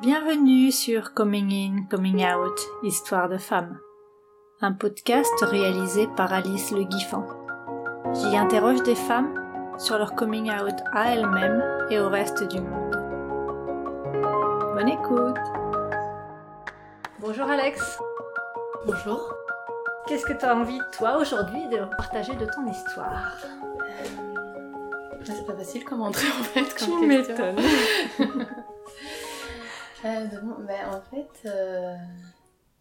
Bienvenue sur Coming In, Coming Out, Histoire de femmes, un podcast réalisé par Alice Le Guiffant. J'y interroge des femmes sur leur coming out à elles-mêmes et au reste du monde. Bonne écoute Bonjour Alex Bonjour Qu'est-ce que tu as envie, toi, aujourd'hui, de partager de ton histoire? C'est pas facile comme entrée en fait. Tu m'étonnes Euh, ben, en fait, euh,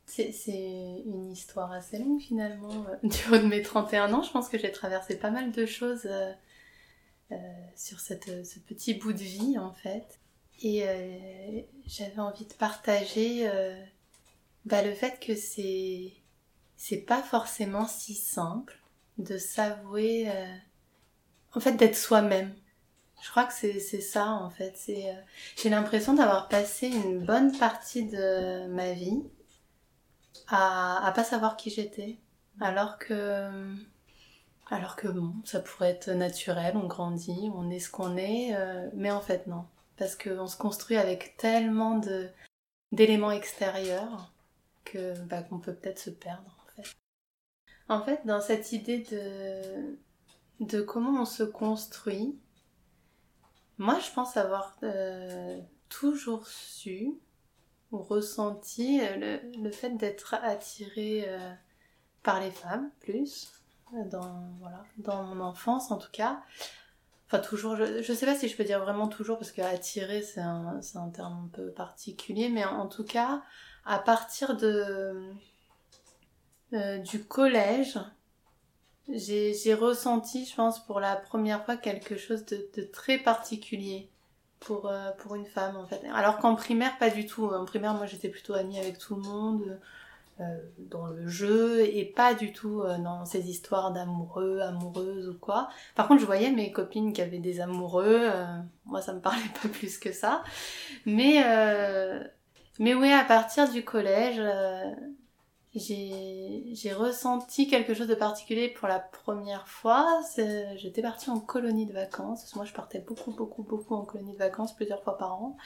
c'est une histoire assez longue finalement. Du haut de mes 31 ans, je pense que j'ai traversé pas mal de choses euh, sur cette, ce petit bout de vie en fait. Et j'avais envie de partager bah, le fait que c'est c'est pas forcément si simple de s'avouer, en fait, d'être soi-même. Je crois que c'est ça en fait. C'est euh, j'ai l'impression d'avoir passé une bonne partie de ma vie à à pas savoir qui j'étais, alors que alors que bon, ça pourrait être naturel, on grandit, on est ce qu'on est, euh, mais en fait non, parce qu'on se construit avec tellement de d'éléments extérieurs que bah, qu'on peut peut-être se perdre en fait. En fait, dans cette idée de de comment on se construit, moi, je pense avoir euh, toujours su ou ressenti euh, le, fait d'être attirée euh, par les femmes, plus, dans, voilà, dans mon enfance en tout cas. Enfin, toujours, je, je sais pas si je peux dire vraiment toujours, parce que attirer, c'est un, un terme un peu particulier, mais en, tout cas, à partir de, du collège, j'ai ressenti, je pense, pour la première fois quelque chose de, de très particulier pour, euh, pour une femme, en fait. Alors qu'en primaire, pas du tout. En primaire, moi, j'étais plutôt amie avec tout le monde, euh, dans le jeu, et pas du tout euh, dans ces histoires d'amoureux, amoureuses ou quoi. Par contre, je voyais mes copines qui avaient des amoureux. Euh, moi, ça me parlait pas plus que ça. Mais, mais oui, à partir du collège j'ai ressenti quelque chose de particulier pour la première fois. J'étais partie en colonie de vacances. Moi, je partais beaucoup, beaucoup, beaucoup en colonie de vacances plusieurs fois par an.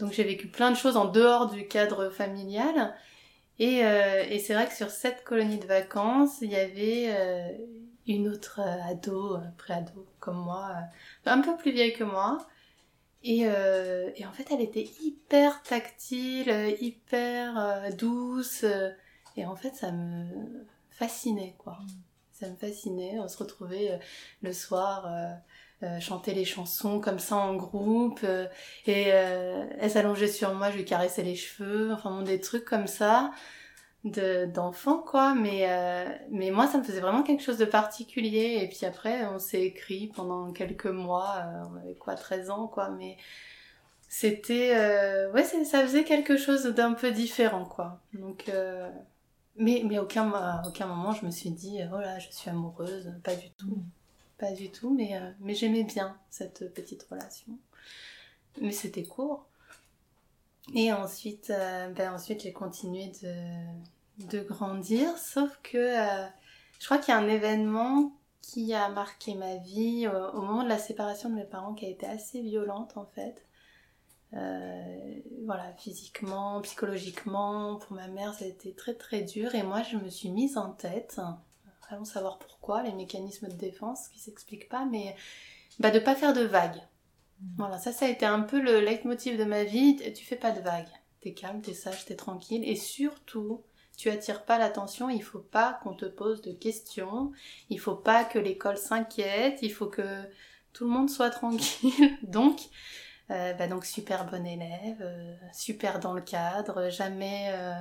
Donc, j'ai vécu plein de choses en dehors du cadre familial. Et, euh, et c'est vrai que sur cette colonie de vacances, il y avait euh, une autre euh, ado, pré-ado comme moi, un peu plus vieille que moi. Et, et en fait, elle était hyper tactile, hyper douce. Et en fait, ça me fascinait, quoi. Mm. Ça me fascinait. On se retrouvait euh, le soir, euh, euh, chanter les chansons comme ça en groupe. et elle s'allongeait sur moi, je lui caressais les cheveux. Enfin, des trucs comme ça d'enfants quoi mais mais moi ça me faisait vraiment quelque chose de particulier et puis après on s'est écrit pendant quelques mois on avait quoi 13 ans quoi mais c'était ouais ça faisait quelque chose d'un peu différent quoi donc mais, mais aucun, à aucun moment je me suis dit, oh là, je suis amoureuse, pas du tout. Mm. Pas du tout, mais, euh, mais j'aimais bien cette petite relation. Mais c'était court. Et ensuite, euh, ben ensuite j'ai continué de, de grandir, sauf que euh, je crois qu'il y a un événement qui a marqué ma vie au moment de la séparation de mes parents qui a été assez violente en fait. Euh, voilà, physiquement, psychologiquement, pour ma mère, ça a été très très dur. Et moi, je me suis mise en tête, allons savoir pourquoi, les mécanismes de défense qui s'expliquent pas, mais bah, de pas faire de vagues. Mmh. Voilà, ça, ça a été un peu le leitmotiv de ma vie. Tu fais pas de vagues. T'es calme, t'es sage, t'es tranquille. Et surtout, tu attires pas l'attention. Il faut pas qu'on te pose de questions. Il faut pas que l'école s'inquiète. Il faut que tout le monde soit tranquille. Donc, euh, bah donc super bon élève, euh, super dans le cadre, jamais, euh,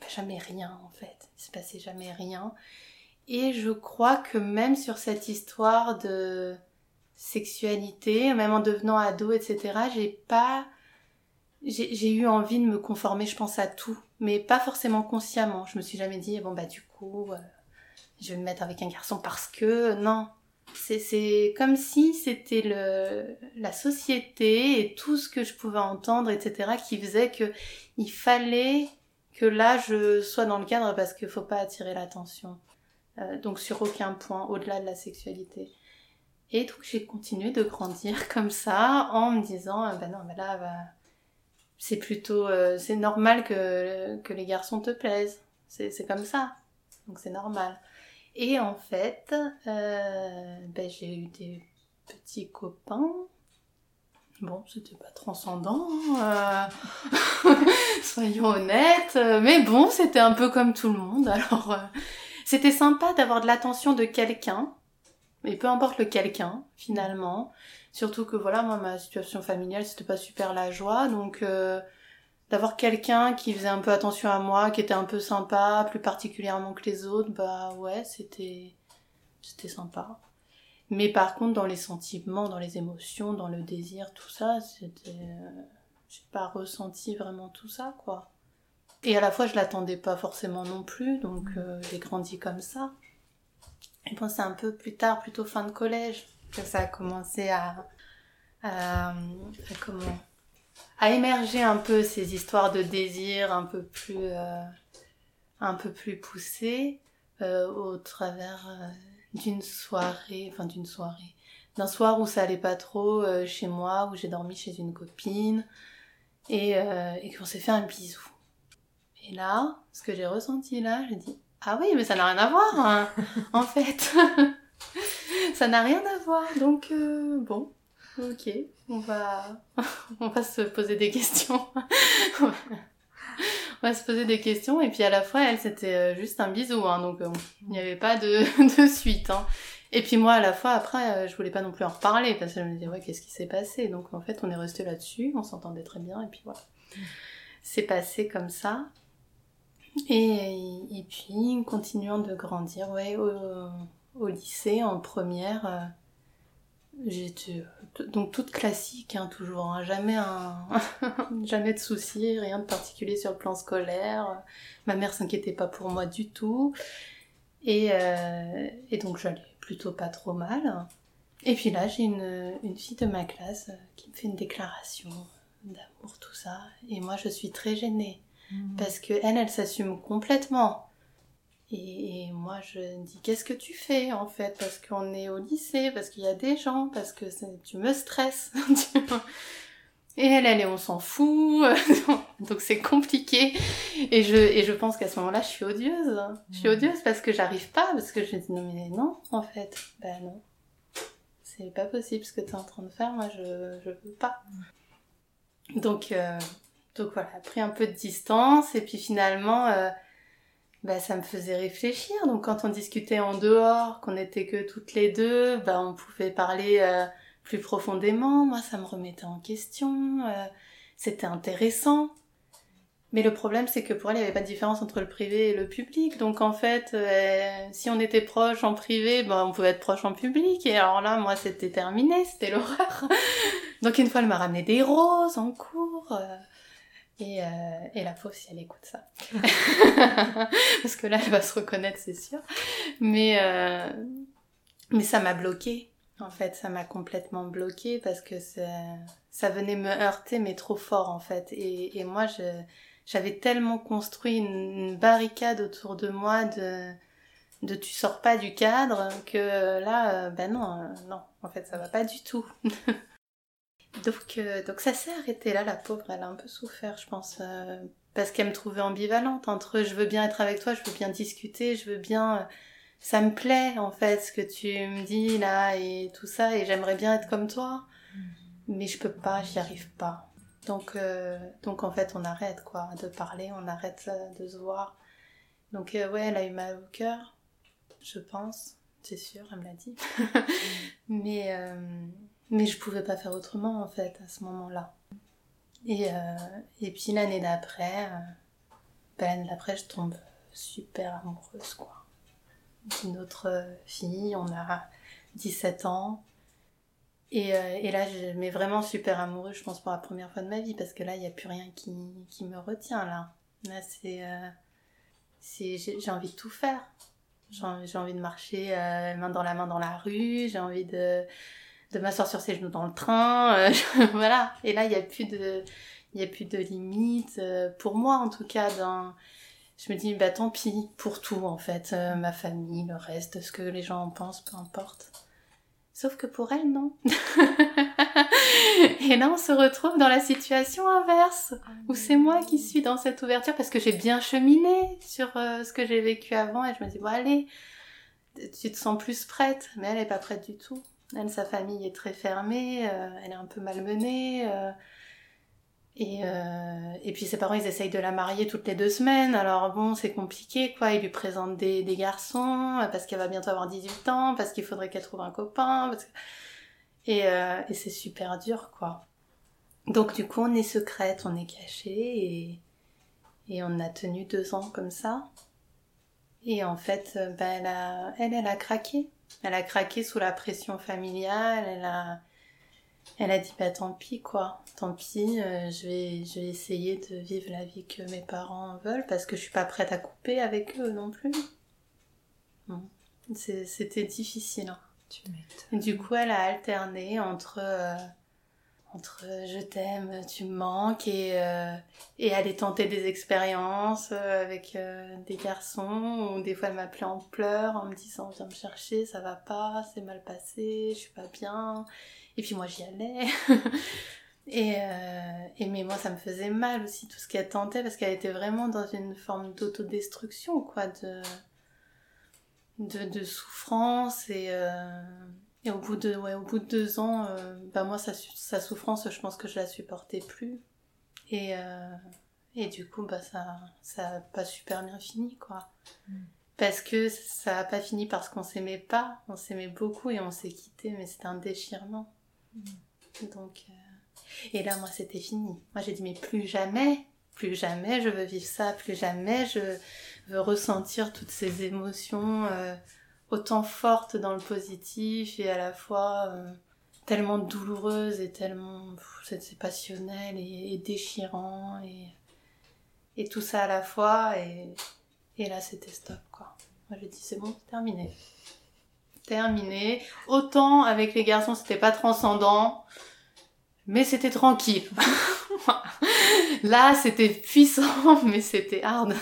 bah, jamais rien en fait. Il se passait jamais rien. Et je crois que même sur cette histoire de sexualité, même en devenant ado, etc., j'ai pas, j'ai eu envie de me conformer, je pense, à tout, mais pas forcément consciemment. Je me suis jamais dit, bon bah du coup, je vais me mettre avec un garçon parce que, non, c'est comme si c'était la société et tout ce que je pouvais entendre, etc., qui faisait que il fallait que là je sois dans le cadre parce qu'il faut pas attirer l'attention. Euh, donc sur aucun point, au-delà de la sexualité. Et donc j'ai continué de grandir comme ça en me disant, ben non, mais là, bah, c'est plutôt, euh, c'est normal que, que les garçons te plaisent. C'est comme ça. Donc c'est normal. Et en fait, euh, ben, j'ai eu des petits copains. Bon, c'était pas transcendant, hein, euh, soyons honnêtes. Mais bon, c'était un peu comme tout le monde. Alors, euh, c'était sympa d'avoir de l'attention de quelqu'un. Mais peu importe le quelqu'un, finalement. Surtout que voilà, moi, ma situation familiale, c'était pas super la joie. Donc, euh, d'avoir quelqu'un qui faisait un peu attention à moi, qui était un peu sympa, plus particulièrement que les autres, bah ouais, c'était c'était sympa. Mais par contre, dans les sentiments, dans les émotions, dans le désir, tout ça, c'était euh, j'ai pas ressenti vraiment tout ça quoi. Et à la fois, je l'attendais pas forcément non plus, donc euh, j'ai grandi comme ça. Et bon, c'est un peu plus tard, plutôt fin de collège, que ça a commencé à, à, à comment à émerger un peu ces histoires de désir un peu plus euh, un peu plus poussées euh, au travers euh, d'une soirée enfin d'une soirée d'un soir où ça allait pas trop chez moi où j'ai dormi chez une copine et, et qu'on s'est fait un bisou. Et là ce que j'ai ressenti là j'ai dit ah oui mais ça n'a rien à voir hein, en fait. Ça n'a rien à voir donc bon ok. On va on va se poser des questions. On va se poser des questions et puis à la fois elle c'était euh, juste un bisou hein, donc euh, il n'y avait pas de, de suite hein. et puis moi à la fois après euh, je voulais pas non plus en reparler parce que je me disais ouais qu'est-ce qui s'est passé? Donc en fait on est resté là-dessus on s'entendait très bien et puis voilà. C'est passé comme ça. Et, et puis continuant de grandir ouais au, au lycée en première J'étais euh, donc toute classique, hein, toujours, hein, jamais un, jamais de soucis, rien de particulier sur le plan scolaire. Ma mère s'inquiétait pas pour moi du tout, et, euh, et donc j'allais plutôt pas trop mal. Et puis là, j'ai une, une fille de ma classe euh, qui me fait une déclaration d'amour, tout ça, et moi je suis très gênée parce que elle, elle s'assume complètement. Et, et moi, je me dis, qu'est-ce que tu fais en fait? Parce qu'on est au lycée, parce qu'il y a des gens, parce que tu me stresses. tu vois. et elle, elle est, on s'en fout. Donc c'est compliqué. Et je, et je pense qu'à ce moment-là, je suis odieuse. Je suis Mhm. odieuse parce que j'arrive pas, parce que je dis, non mais non, en fait. Ben non. C'est pas possible ce que tu es en train de faire, moi je, je veux pas. Donc, euh, donc voilà, pris un peu de distance et puis finalement, euh, bah, ça me faisait réfléchir. Donc quand on discutait en dehors, qu'on était que toutes les deux, bah, on pouvait parler euh, plus profondément. Moi, ça me remettait en question. euh, C'était intéressant. Mais le problème, c'est que pour elle, il n'y avait pas de différence entre le privé et le public. Donc en fait, euh, si on était proche en privé, ben, on pouvait être proche en public. Et alors là, moi, c'était terminé, c'était l'horreur. Donc une fois, elle m'a ramené des roses en cours. Euh, et, euh, et la pauvre, si elle écoute ça. Parce que là, elle va se reconnaître, c'est sûr. Mais, euh, mais ça m'a bloqué. En fait, ça m'a complètement bloqué parce que ça, ça venait me heurter, mais trop fort, en fait. Et, et moi, j'avais tellement construit une, une barricade autour de moi de, de tu sors pas du cadre que là, euh, ben non, non, en fait, ça va pas du tout. donc, euh, donc ça s'est arrêté là, la pauvre, elle a un peu souffert, je pense, euh, parce qu'elle me trouvait ambivalente entre je veux bien être avec toi, je veux bien discuter, je veux bien. euh, ça me plaît en fait ce que tu me dis là et tout ça, et j'aimerais bien être comme toi, mais je peux pas, j'y arrive pas. Donc, euh, donc en fait, on arrête quoi de parler, on arrête de se voir. Donc ouais, elle a eu mal au cœur, je pense, c'est sûr, elle me l'a dit. mais mais je pouvais pas faire autrement en fait à ce moment-là. Et euh, et puis l'année d'après, euh, ben, d'après, je tombe super amoureuse quoi. D'une autre euh, fille, on a 17 ans. Et, et là, je mais vraiment super amoureuse, je pense, pour la première fois de ma vie, parce que là, il n'y a plus rien qui, qui me retient, là. Là, c'est... j'ai envie de tout faire. J'ai envie, de marcher main dans la main dans la rue, j'ai envie de, de m'asseoir sur ses genoux dans le train, euh, voilà. Et là, il n'y a plus de... Il y a plus de limites, euh, pour moi en tout cas, dans... je me dis, bah tant pis, pour tout en fait, euh, ma famille, le reste, ce que les gens en pensent, peu importe. Sauf que pour elle, non. et là, on se retrouve dans la situation inverse, où c'est moi qui suis dans cette ouverture parce que j'ai bien cheminé sur ce que j'ai vécu avant et je me dis, bon, allez, tu te sens plus prête, mais elle n'est pas prête du tout. Elle, sa famille est très fermée, euh, elle est un peu malmenée. Euh, et, euh, et puis ses parents, ils essayent de la marier toutes les deux semaines. Alors bon, c'est compliqué, quoi. Ils lui présentent des, des garçons parce qu'elle va bientôt avoir 18 ans, parce qu'il faudrait qu'elle trouve un copain. Et, et c'est super dur, quoi. Donc du coup, on est secrète, on est caché et, et on a tenu deux ans comme ça. Et en fait, ben, elle, elle a craqué. Elle a craqué sous la pression familiale. Elle a, elle a dit bah tant pis quoi, tant pis. Euh, je vais, je vais essayer de vivre la vie que mes parents veulent parce que je suis pas prête à couper avec eux non plus. C'était difficile. Hein. Tu du coup, elle a alterné entre euh, entre euh, je t'aime, tu me manques et, euh, et aller tenter des expériences euh, avec des garçons ou des fois elle m'appelait en pleurs en me disant viens me chercher, ça va pas, c'est mal passé, je suis pas bien. Et puis moi j'y allais. et, et mais moi ça me faisait mal aussi tout ce qu'elle tentait parce qu'elle était vraiment dans une forme d'autodestruction quoi de, de, de souffrance et et au bout de, ouais, au bout de deux ans, euh, bah moi, sa, sa, souffrance, je pense que je la supportais plus. Et, euh, et du coup, bah ça, ça a pas super bien fini, quoi. Mm. Parce que ça a pas fini parce qu'on s'aimait pas, on s'aimait beaucoup et on s'est quitté, mais c'était un déchirement. Mm. Donc, euh... et là, moi, c'était fini. Moi, j'ai dit, mais plus jamais, plus jamais je veux vivre ça, plus jamais je veux ressentir toutes ces émotions. Autant forte dans le positif et à la fois euh, tellement douloureuse et tellement c'est passionnel et, déchirant et, tout ça à la fois et, et là c'était stop quoi. Moi j'ai dit c'est bon, terminé. Terminé. Autant avec les garçons c'était pas transcendant, mais c'était tranquille. Là c'était puissant, mais c'était hard.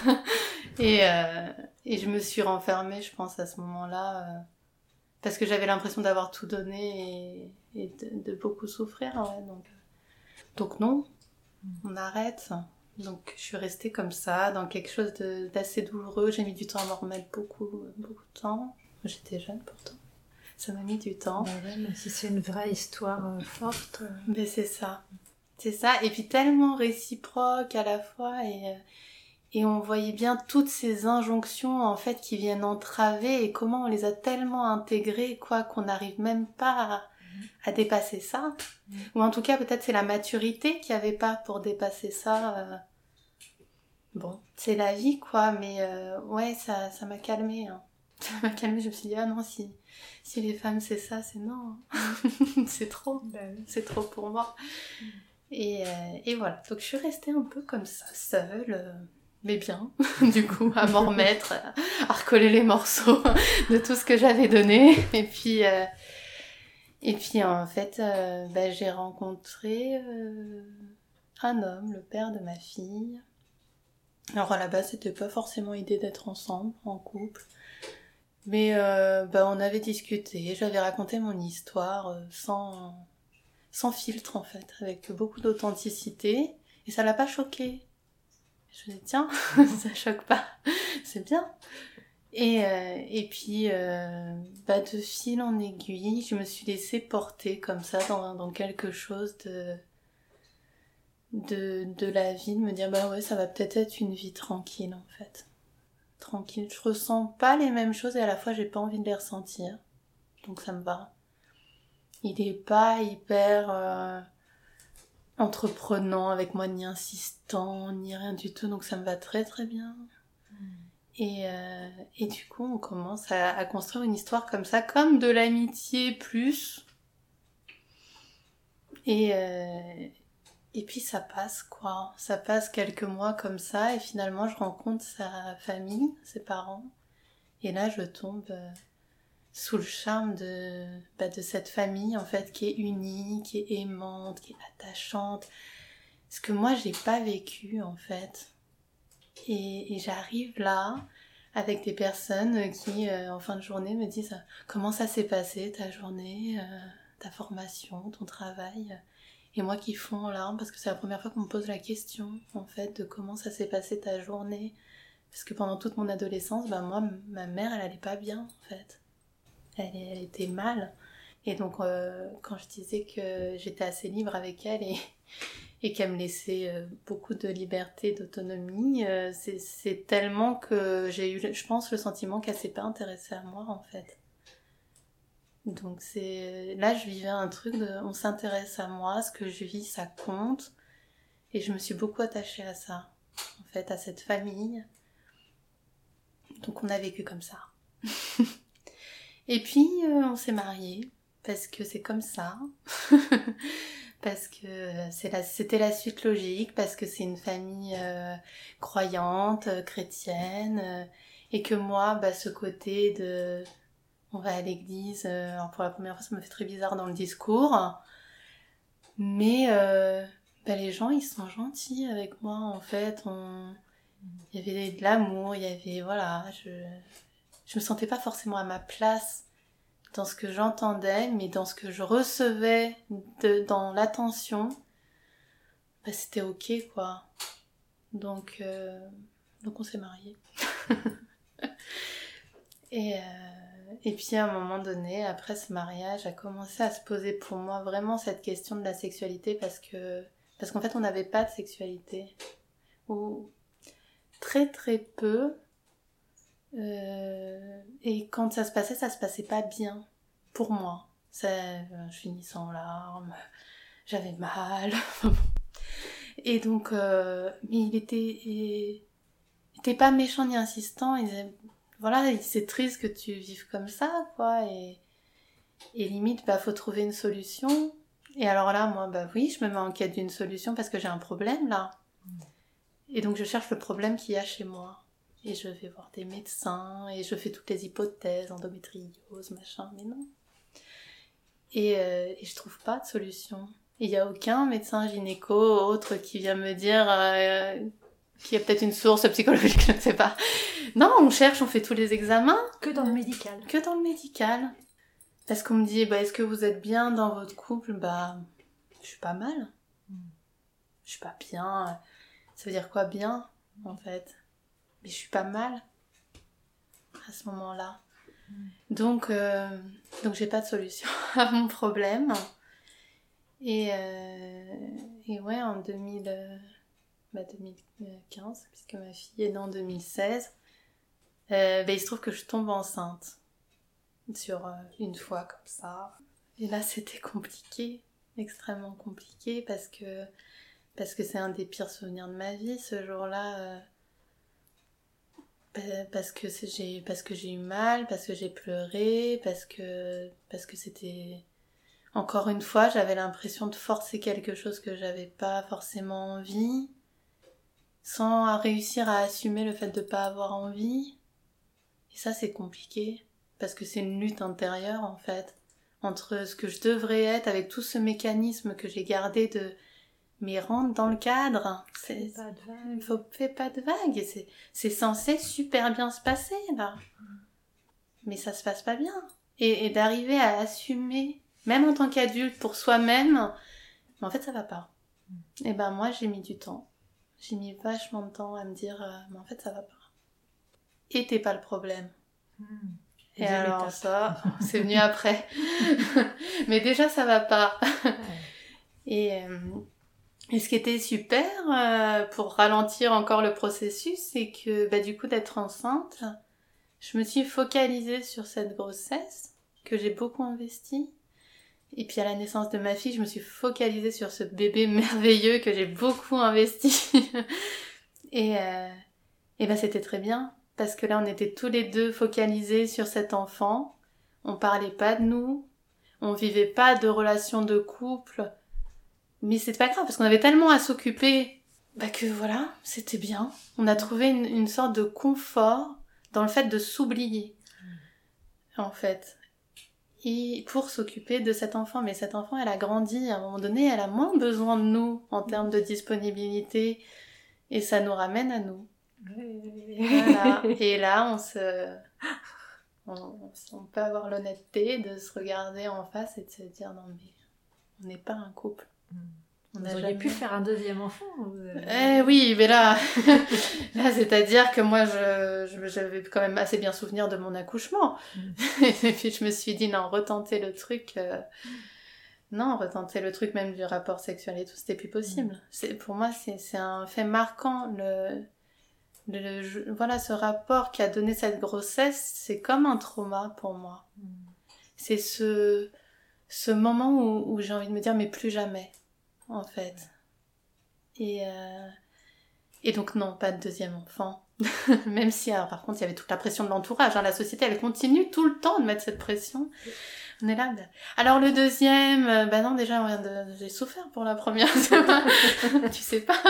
Et, euh, et je me suis renfermée, je pense, à ce moment-là, euh, parce que j'avais l'impression d'avoir tout donné et, de, beaucoup souffrir. Ouais, donc, donc non, on arrête. Donc je suis restée comme ça, dans quelque chose d'assez douloureux. J'ai mis du temps à m'en remettre beaucoup, beaucoup de temps. J'étais jeune pourtant. Ça m'a mis du temps. Bah mais si c'est une vraie histoire euh, forte. Mais c'est ça. C'est ça. Et puis tellement réciproque à la fois. Et, et on voyait bien toutes ces injonctions en fait qui viennent entraver et comment on les a tellement intégrées quoi qu'on n'arrive même pas à, dépasser ça. Mm. Ou en tout cas peut-être c'est la maturité qu'il n'y avait pas pour dépasser ça. Euh. Bon, c'est la vie quoi, mais euh, ouais ça ça m'a calmé. Hein. Ça m'a calmé, je me suis dit ah non si si les femmes c'est ça c'est non, c'est trop, bah c'est trop pour moi. Mm. Et, euh, et voilà, donc je suis restée un peu comme ça, seule mais bien, du coup, à m'en remettre, à recoller les morceaux de tout ce que j'avais donné. Et puis, euh, et puis en fait, euh, bah, j'ai rencontré euh, un homme, le père de ma fille. Alors à la base, c'était pas forcément idée d'être ensemble, en couple. Mais bah, on avait discuté, j'avais raconté mon histoire sans, sans filtre en fait, avec beaucoup d'authenticité. Et ça l'a pas choqué. Je me dis, tiens, ça choque pas, c'est bien. Et, euh, puis, euh, bah, de fil en aiguille, je me suis laissée porter comme ça dans, quelque chose de, de, de la vie, de me dire, bah ouais, ça va peut-être être une vie tranquille en fait. Tranquille. Je ressens pas les mêmes choses et à la fois j'ai pas envie de les ressentir. Donc ça me va. Il est pas hyper... Euh, entreprenant avec moi, ni insistant, ni rien du tout. Donc ça me va très très bien. Hmm. Et, euh, et du coup, on commence à, construire une histoire comme ça, comme de l'amitié plus. Et, euh, et puis ça passe quoi. Ça passe quelques mois comme ça et finalement je rencontre sa famille, ses parents. Et là je tombe euh, sous le charme de, bah, de cette famille en fait qui est unie, qui est aimante, qui est attachante. Ce que moi j'ai pas vécu en fait. Et, j'arrive là avec des personnes qui, euh, en fin de journée, me disent comment ça s'est passé ta journée, euh, ta formation, ton travail? Et moi qui fonds en larmes parce que c'est la première fois qu'on me pose la question, en fait, de comment ça s'est passé ta journée. Parce que pendant toute mon adolescence, bah moi, ma mère, elle allait pas bien, en fait. Elle, était mal. Et donc, euh, quand je disais que j'étais assez libre avec elle et, et qu'elle me laissait euh, beaucoup de liberté, d'autonomie, euh, c'est tellement que j'ai eu, je pense, le sentiment qu'elle s'est pas intéressée à moi, en fait. Donc c'est là je vivais un truc de on s'intéresse à moi, ce que je vis ça compte et je me suis beaucoup attachée à ça en fait à cette famille. Donc on a vécu comme ça. et puis on s'est mariés parce que c'est comme ça, parce que c'était la, suite logique, parce que c'est une famille euh, croyante, euh, chrétienne, euh, et que moi, bah, ce côté de on va à l'église, pour la première fois ça me fait très bizarre dans le discours, mais bah, les gens ils sont gentils avec moi en fait, il y avait de l'amour, il y avait voilà, je je me sentais pas forcément à ma place dans ce que j'entendais, mais dans ce que je recevais dans l'attention, bah, c'était ok quoi. Donc, euh, donc on s'est mariés. et, euh, et puis à un moment donné, après ce mariage, a commencé à se poser pour moi vraiment cette question de la sexualité parce que parce qu'en fait on n'avait pas de sexualité ou très très peu euh, et quand ça se passait, ça se passait pas bien pour moi. Ça, je finissais en larmes, j'avais mal. et donc, euh, mais il était, il était pas méchant ni insistant. Il disait, voilà, c'est triste que tu vives comme ça, quoi. Et, et limite, bah, faut trouver une solution. Et alors là, moi, bah oui, je me mets en quête d'une solution parce que j'ai un problème là. Et donc, je cherche le problème qu'il y a chez moi et je vais voir des médecins et je fais toutes les hypothèses, endométriose, machin, mais non. Et, euh, et je trouve pas de solution. Il n'y a aucun médecin gynéco autre qui vient me dire euh, qu'il y a peut-être une source psychologique, je ne sais pas. Non, on cherche, on fait tous les examens. Que dans le médical. Que dans le médical. Parce qu'on me dit, bah, est-ce que vous êtes bien dans votre couple? Bah, je suis pas mal. Hmm. Je suis pas bien. Ça veut dire quoi bien, en fait? Mais je suis pas mal à ce moment-là. Donc, euh, donc j'ai pas de solution à mon problème. Et, euh, et ouais, en 2000, bah 2015, puisque ma fille est née en 2016, euh, bah, il se trouve que je tombe enceinte sur euh, une fois comme ça. Et là, c'était compliqué, extrêmement compliqué, parce que parce que c'est un des pires souvenirs de ma vie. Ce jour-là, euh, parce que j'ai parce que j'ai eu mal, parce que j'ai pleuré, parce que parce que c'était encore une fois, j'avais l'impression de forcer quelque chose que j'avais pas forcément envie sans réussir à assumer le fait de pas avoir envie. Et ça c'est compliqué parce que c'est une lutte intérieure en fait entre ce que je devrais être avec tout ce mécanisme que j'ai gardé de mais rentre dans le cadre. C'est pas de vague. Faut fais pas de vague. C'est c'est censé super bien se passer là, mais ça se passe pas bien. Et, et d'arriver à assumer, même en tant qu'adulte, pour soi-même, mais en fait ça va pas. Mm. Et ben moi j'ai mis du temps. J'ai mis vachement de temps à me dire, euh, mais en fait ça va pas. Et t'es pas le problème. Mm. Et alors ça, c'est venu après. mais déjà ça va pas. Et euh, et ce qui était super euh, pour ralentir encore le processus, c'est que bah, du coup d'être enceinte, je me suis focalisée sur cette grossesse que j'ai beaucoup investi. Et puis à la naissance de ma fille, je me suis focalisée sur ce bébé merveilleux que j'ai beaucoup investi. et euh, et bah c'était très bien parce que là on était tous les deux focalisés sur cet enfant. On parlait pas de nous, on vivait pas de relations de couple mais c'était pas grave parce qu'on avait tellement à s'occuper bah que voilà, c'était bien. On a trouvé une, une, sorte de confort dans le fait de s'oublier, en fait. Et pour s'occuper de cet enfant, mais cet enfant, elle a grandi, à un moment donné, elle a moins besoin de nous en termes de disponibilité, et ça nous ramène à nous. Voilà. Et là, on se. On, on peut avoir l'honnêteté de se regarder en face et de se dire non, mais on n'est pas un couple. On Vous auriez pu faire un deuxième enfant Eh oui, mais là, là c'est-à-dire que moi, je, j'avais quand même assez bien souvenir de mon accouchement. Mm. et puis je me suis dit, non, retenter le truc, euh, non, retenter le truc même du rapport sexuel et tout, c'était plus possible. Mm. C'est, pour moi, c'est, un fait marquant. Le, le, voilà, ce rapport qui a donné cette grossesse, c'est comme un trauma pour moi. Mm. C'est ce, ce moment où, où j'ai envie de me dire, mais plus jamais en fait. Et, euh, et donc non, pas de deuxième enfant. Même si, par contre, il y avait toute la pression de l'entourage. Hein. La société, elle continue tout le temps de mettre cette pression. On est là. Alors le deuxième, euh, bah non, déjà, j'ai souffert pour la première. tu sais pas.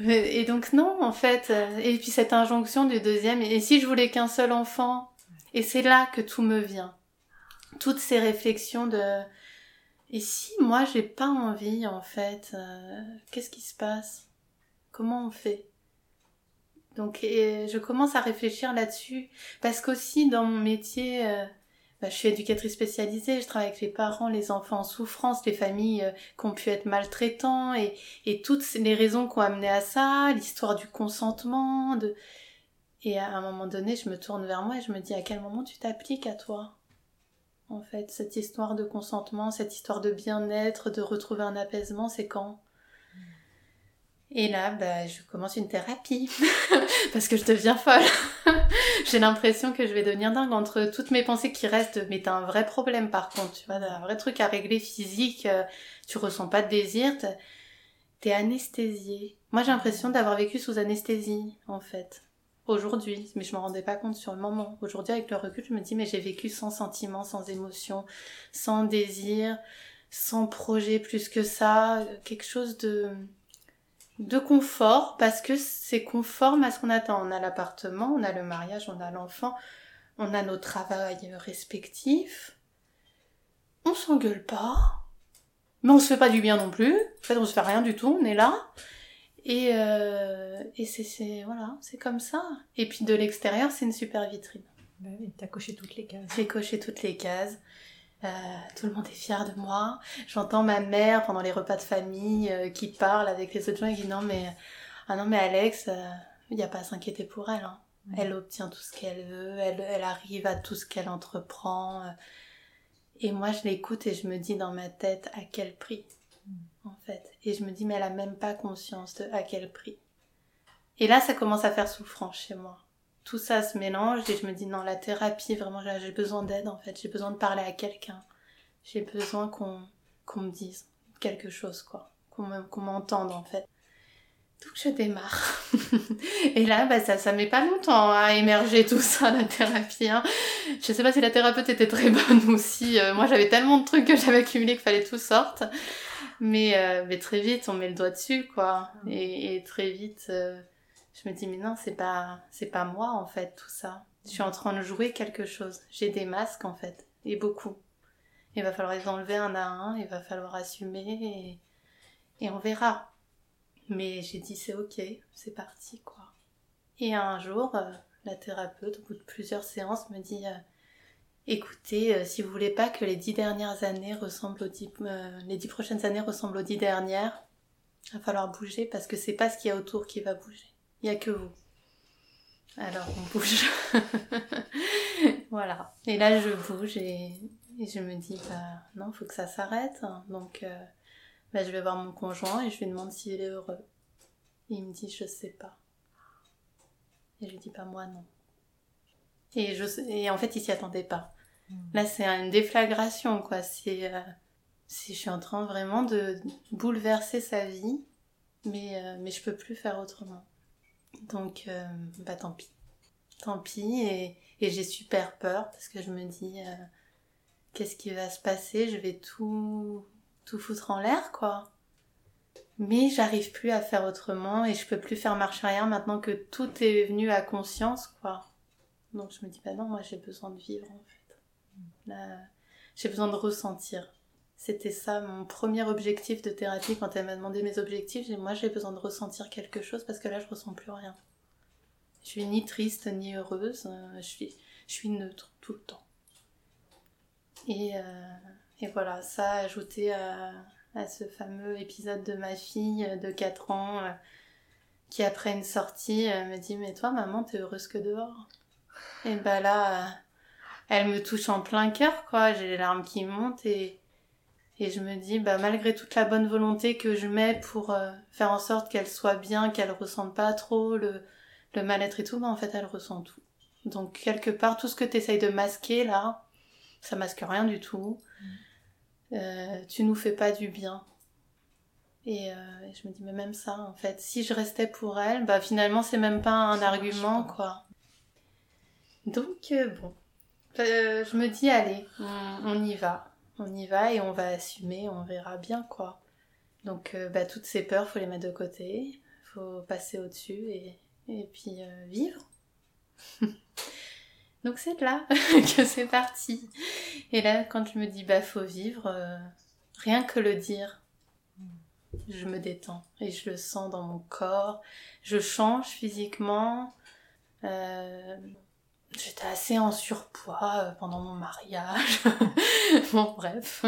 Mais... Et donc non, en fait. Euh, et puis cette injonction du deuxième. Et si je voulais qu'un seul enfant? Et c'est là que tout me vient. Toutes ces réflexions de et si moi j'ai pas envie en fait, euh, qu'est-ce qui se passe? Comment on fait? Donc je commence à réfléchir là-dessus. Parce qu'aussi dans mon métier, euh, bah, je suis éducatrice spécialisée, je travaille avec les parents, les enfants en souffrance, les familles euh, qui ont pu être maltraitants et, toutes les raisons qui ont amené à ça, l'histoire du consentement. Et à un moment donné, je me tourne vers moi et je me dis à quel moment tu t'appliques à toi? En fait, cette histoire de consentement, cette histoire de bien-être, de retrouver un apaisement, c'est quand? Et là, bah, je commence une thérapie parce que je deviens folle. J'ai l'impression que je vais devenir dingue entre toutes mes pensées qui restent. Mais t'as un vrai problème par contre, tu vois, un vrai truc à régler physique. Euh, tu ressens pas de désir, t'es anesthésié. Moi, j'ai l'impression d'avoir vécu sous anesthésie, en fait aujourd'hui, mais je me rendais pas compte sur le moment. Aujourd'hui, avec le recul, je me dis, mais j'ai vécu sans sentiment, sans émotion, sans désir, sans projet plus que ça, quelque chose de, de confort, parce que c'est conforme à ce qu'on attend. On a l'appartement, on a le mariage, on a l'enfant, on a nos travails respectifs. On s'engueule pas, mais on se fait pas du bien non plus. En fait, on se fait rien du tout, on est là. Et, euh, et c'est, voilà, c'est comme ça. Et puis de l'extérieur, c'est une super vitrine. Bah oui, t'as coché toutes les cases. J'ai coché toutes les cases. Euh, tout le monde est fier de moi. J'entends ma mère pendant les repas de famille euh, qui parle avec les autres gens et qui dit non mais ah non mais Alex, il n'y a pas à s'inquiéter pour elle. Hein. Elle obtient tout ce qu'elle veut, elle, elle arrive à tout ce qu'elle entreprend. Et moi je l'écoute et je me dis dans ma tête à quel prix? En fait. Et je me dis, mais elle a même pas conscience de à quel prix. Et là, ça commence à faire souffrance chez moi. Tout ça se mélange et je me dis, non, la thérapie, vraiment, j'ai besoin d'aide, en fait. J'ai besoin de parler à quelqu'un. J'ai besoin qu'on qu'on me dise quelque chose, quoi. Qu'on m'entende, en fait. Donc je démarre. et là, bah, ça, ça met pas longtemps à émerger tout ça, la thérapie. Hein. Je sais pas si la thérapeute était très bonne ou si euh, moi j'avais tellement de trucs que j'avais accumulé qu'il fallait tout sorte. Mais, euh, mais très vite, on met le doigt dessus, quoi. Et, et très vite, euh, je me dis, mais non, c'est pas, c'est pas moi, en fait, tout ça. Je suis en train de jouer quelque chose. J'ai des masques, en fait. Et beaucoup. Il va falloir les enlever un à un, il va falloir assumer et, et on verra. Mais j'ai dit, c'est ok, c'est parti, quoi. Et un jour, euh, la thérapeute, au bout de plusieurs séances, me dit, Écoutez, euh, si vous voulez pas que les dix années ressemblent aux euh, prochaines années ressemblent aux dix dernières, il va falloir bouger parce que c'est pas ce qu'il y a autour qui va bouger. Il y a que vous. Alors on bouge. voilà. Et là je bouge et, je me dis bah non, faut que ça s'arrête. Donc euh, bah, je vais voir mon conjoint et je lui demande s'il est heureux. il me dit je sais pas. Et je lui dis pas moi non. Et, je, et en fait, il s'y attendait pas. Hmm. Là, c'est une déflagration, quoi. C'est, euh, je suis en train vraiment de bouleverser sa vie, mais, euh, mais je peux plus faire autrement. Donc, euh, bah tant pis. Tant pis, et, et j'ai super peur parce que je me dis, euh, qu'est-ce qui va se passer? Je vais tout, tout foutre en l'air, quoi. Mais j'arrive plus à faire autrement et je peux plus faire marche arrière maintenant que tout est venu à conscience, quoi. Donc je me dis, bah non, moi j'ai besoin de vivre en fait. Là, j'ai besoin de ressentir. C'était ça mon premier objectif de thérapie quand elle m'a demandé mes objectifs. J'ai moi j'ai besoin de ressentir quelque chose parce que là je ressens plus rien. Je suis ni triste ni heureuse. euh, je, suis, neutre tout le temps. Et, euh, voilà, ça ajouté à, à ce fameux épisode de ma fille de 4 ans euh, qui après une sortie me dit mais toi maman t'es heureuse que dehors et bah là euh, elle me touche en plein cœur quoi. J'ai les larmes qui montent et et je me dis bah malgré toute la bonne volonté que je mets pour euh, faire en sorte qu'elle soit bien qu'elle ressente pas trop le le mal-être et tout bah en fait elle ressent tout. Donc quelque part tout ce que t'essayes de masquer là ça masque rien du tout. Euh, tu nous fais pas du bien. Et, euh, et je me dis, mais même ça, en fait, si je restais pour elle, bah finalement, c'est même pas un argument, quoi. Donc, euh, bon. Euh, je me dis, allez, on, y va. On y va et on va assumer, on verra bien, quoi. Donc, euh, bah, toutes ces peurs, faut les mettre de côté. Faut passer au-dessus et, et puis vivre. Donc, c'est là que c'est parti. Et là, quand je me dis, bah, faut vivre, rien que le dire, je me détends et je le sens dans mon corps. Je change physiquement. J'étais assez en surpoids euh, pendant mon mariage. bon, bref.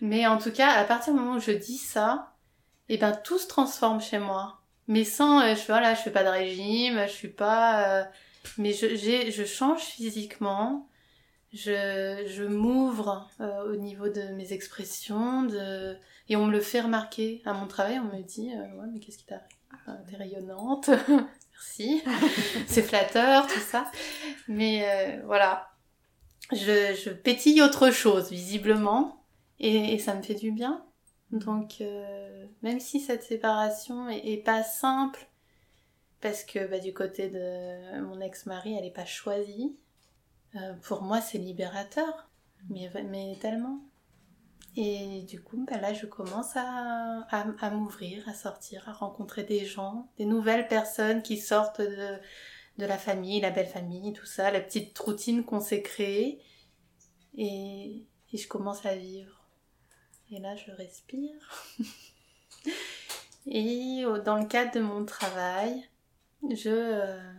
Mais en tout cas, à partir du moment où je dis ça, et ben tout se transforme chez moi. Mais sans, euh, je voilà, je fais pas de régime, je suis pas, euh, mais je, je change physiquement je, je m'ouvre au niveau de mes expressions et on me le fait remarquer à mon travail on me dit euh, ouais mais qu'est-ce qui t'arrive t'es rayonnante? merci c'est flatteur tout ça. Mais euh, voilà. Je, pétille autre chose visiblement. Et, ça me fait du bien. Donc euh, même si cette séparation est, pas simple parce que bah, du côté de mon ex-mari elle est pas choisie euh, pour moi, c'est libérateur, mais tellement. Et du coup, bah là, je commence à, à, m'ouvrir, à sortir, à rencontrer des gens, des nouvelles personnes qui sortent de, de la famille, la belle famille, tout ça, la petite routine qu'on s'est créée. Et, je commence à vivre. Et là, je respire. et dans le cadre de mon travail, je, euh,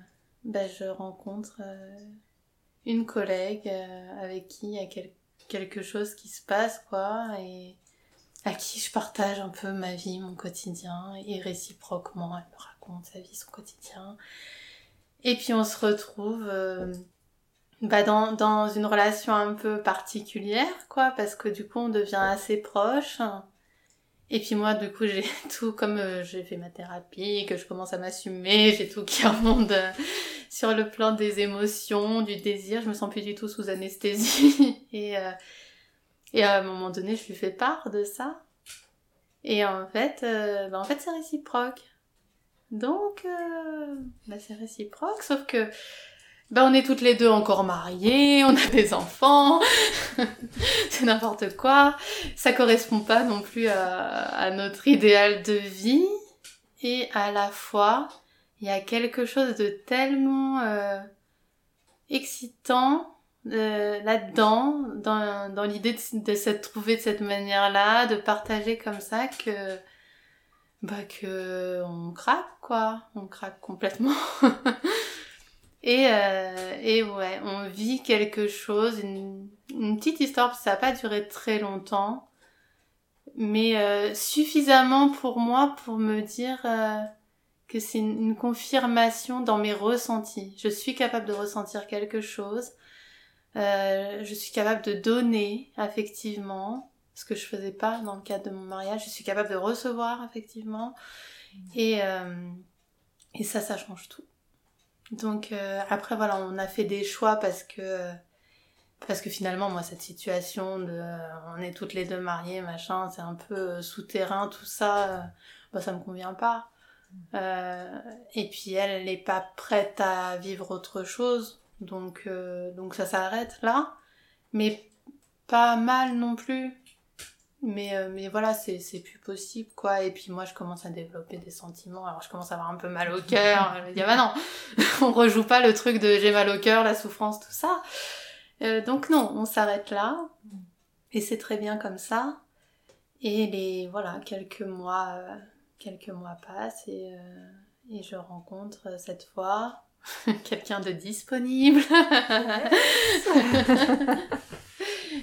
bah, je rencontre euh, une collègue euh, avec qui il y a quel- quelque chose qui se passe, quoi, et à qui je partage un peu ma vie, mon quotidien, et réciproquement, elle me raconte sa vie, son quotidien. Et puis on se retrouve euh, bah, dans, une relation un peu particulière, quoi, parce que du coup on devient assez proche. Et puis moi, du coup, j'ai tout, comme euh, j'ai fait ma thérapie, que je commence à m'assumer, j'ai tout qui remonte euh, sur le plan des émotions, du désir, je me sens plus du tout sous anesthésie. Et, euh, et à un moment donné, je lui fais part de ça. Et en fait, euh, bah, c'est réciproque. Donc, euh, bah, c'est réciproque, sauf que bah, on est toutes les deux encore mariées, on a des enfants, c'est n'importe quoi. Ça correspond pas non plus à notre idéal de vie. Et à la fois, il y a quelque chose de tellement euh, excitant euh, là-dedans, dans, l'idée de, de s'être trouvé de cette manière-là, de partager comme ça que bah que on craque quoi, on craque complètement. et euh, et ouais, on vit quelque chose, une, petite histoire, ça n'a pas duré très longtemps, mais suffisamment pour moi pour me dire que c'est une, confirmation dans mes ressentis. Je suis capable de ressentir quelque chose. Euh, je suis capable de donner affectivement ce que je faisais pas dans le cadre de mon mariage. Je suis capable de recevoir affectivement. Et, euh, et ça, ça change tout. Donc euh, après voilà, on a fait des choix parce que parce que finalement moi cette situation de on est toutes les deux mariées machin, c'est un peu souterrain tout ça, bah ça me convient pas. Euh, et puis elle, elle est pas prête à vivre autre chose, donc euh, donc ça s'arrête là, mais pas mal non plus. Mais euh, mais voilà, c'est plus possible quoi. Et puis moi je commence à développer des sentiments, alors je commence à avoir un peu mal au cœur. Je me dis ah bah non, on rejoue pas le truc de j'ai mal au cœur, la souffrance, tout ça. Donc non, on s'arrête là. Et c'est très bien comme ça. Et les voilà, quelques mois quelques mois passent et, euh, et je rencontre cette fois quelqu'un de disponible.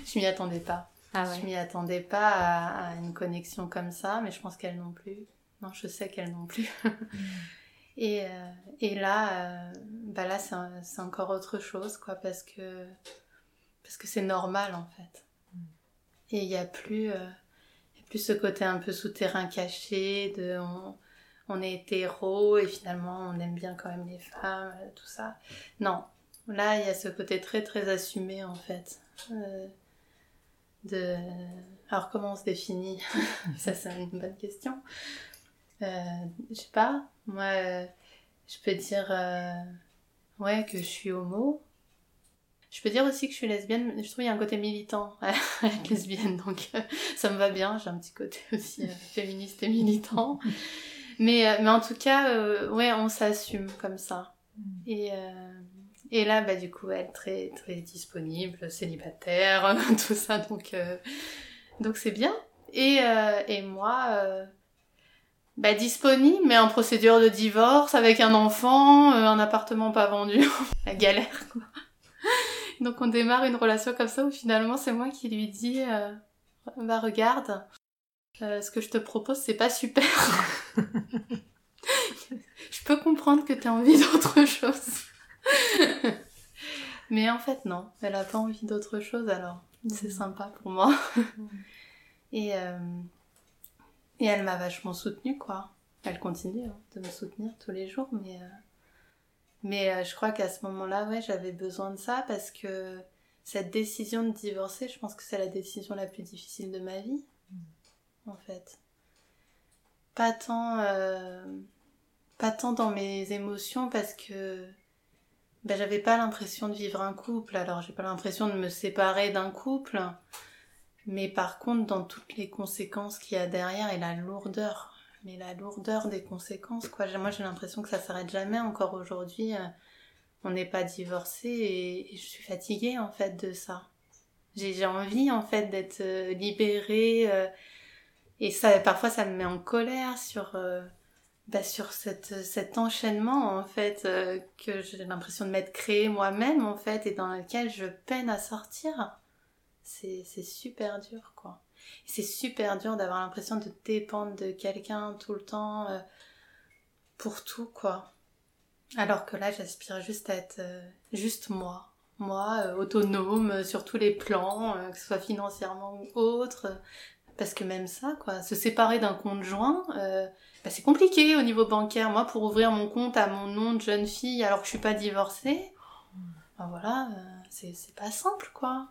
je m'y attendais pas. Ah ouais. Je m'y attendais pas à, à une connexion comme ça, mais je pense qu'elle non plus. Non, je sais qu'elle non plus. et, euh, et là, euh, bah là c'est encore autre chose, quoi, parce que parce que c'est normal en fait. Et il y a plus, euh, plus ce côté un peu souterrain caché de on, est hétéro et finalement on aime bien quand même les femmes, euh, tout ça. Non, là il y a ce côté très très assumé en fait. Euh, de... Alors comment on se définit Ça c'est une bonne question. Euh, je sais pas, moi je peux dire ouais que je suis homo. Je peux dire aussi que je suis lesbienne, mais je trouve qu'il y a un côté militant à être lesbienne, donc euh, ça me va bien, j'ai un petit côté aussi euh, féministe et militant. Mais, euh, mais en tout cas, ouais, on s'assume comme ça. Et, euh, et là, bah, du coup, elle est très, très disponible, célibataire, tout ça, donc donc c'est bien. Et, et moi, bah, disponible, mais en procédure de divorce, avec un enfant, un appartement pas vendu, la galère, quoi. Donc on démarre une relation comme ça où finalement c'est moi qui lui dis euh, bah regarde euh, ce que je te propose c'est pas super. Je peux comprendre que t'as envie d'autre chose. Mais en fait non. Elle a pas envie d'autre chose alors c'est sympa pour moi. Et euh, et elle m'a vachement soutenue quoi. Elle continue hein, de me soutenir tous les jours mais mais euh, je crois qu'à ce moment-là, j'avais besoin de ça parce que cette décision de divorcer, je pense que c'est la décision la plus difficile de ma vie, en fait. Pas tant, euh, pas tant dans mes émotions parce que ben, j'avais pas l'impression de vivre un couple. Alors, j'ai pas l'impression de me séparer d'un couple, mais par contre, dans toutes les conséquences qu'il y a derrière et la lourdeur mais la lourdeur des conséquences, quoi. Moi, j'ai l'impression que ça s'arrête jamais. Encore aujourd'hui, euh, on n'est pas divorcé et, je suis fatiguée, en fait, de ça. J'ai envie, en fait, d'être euh, libérée. euh, et ça, parfois, ça me met en colère sur, bah, sur cette, cet enchaînement, en fait, que j'ai l'impression de m'être créé moi-même, en fait, et dans lequel je peine à sortir. C'est super dur, quoi. C'est super dur d'avoir l'impression de dépendre de quelqu'un tout le temps euh, pour tout, quoi. Alors que là, j'aspire juste à être euh, juste moi. Moi, euh, autonome sur tous les plans, que ce soit financièrement ou autre. parce que même ça, quoi, se séparer d'un compte joint, bah, c'est compliqué au niveau bancaire. Moi, pour ouvrir mon compte à mon nom de jeune fille alors que je suis pas divorcée, ben voilà, c'est pas simple, quoi.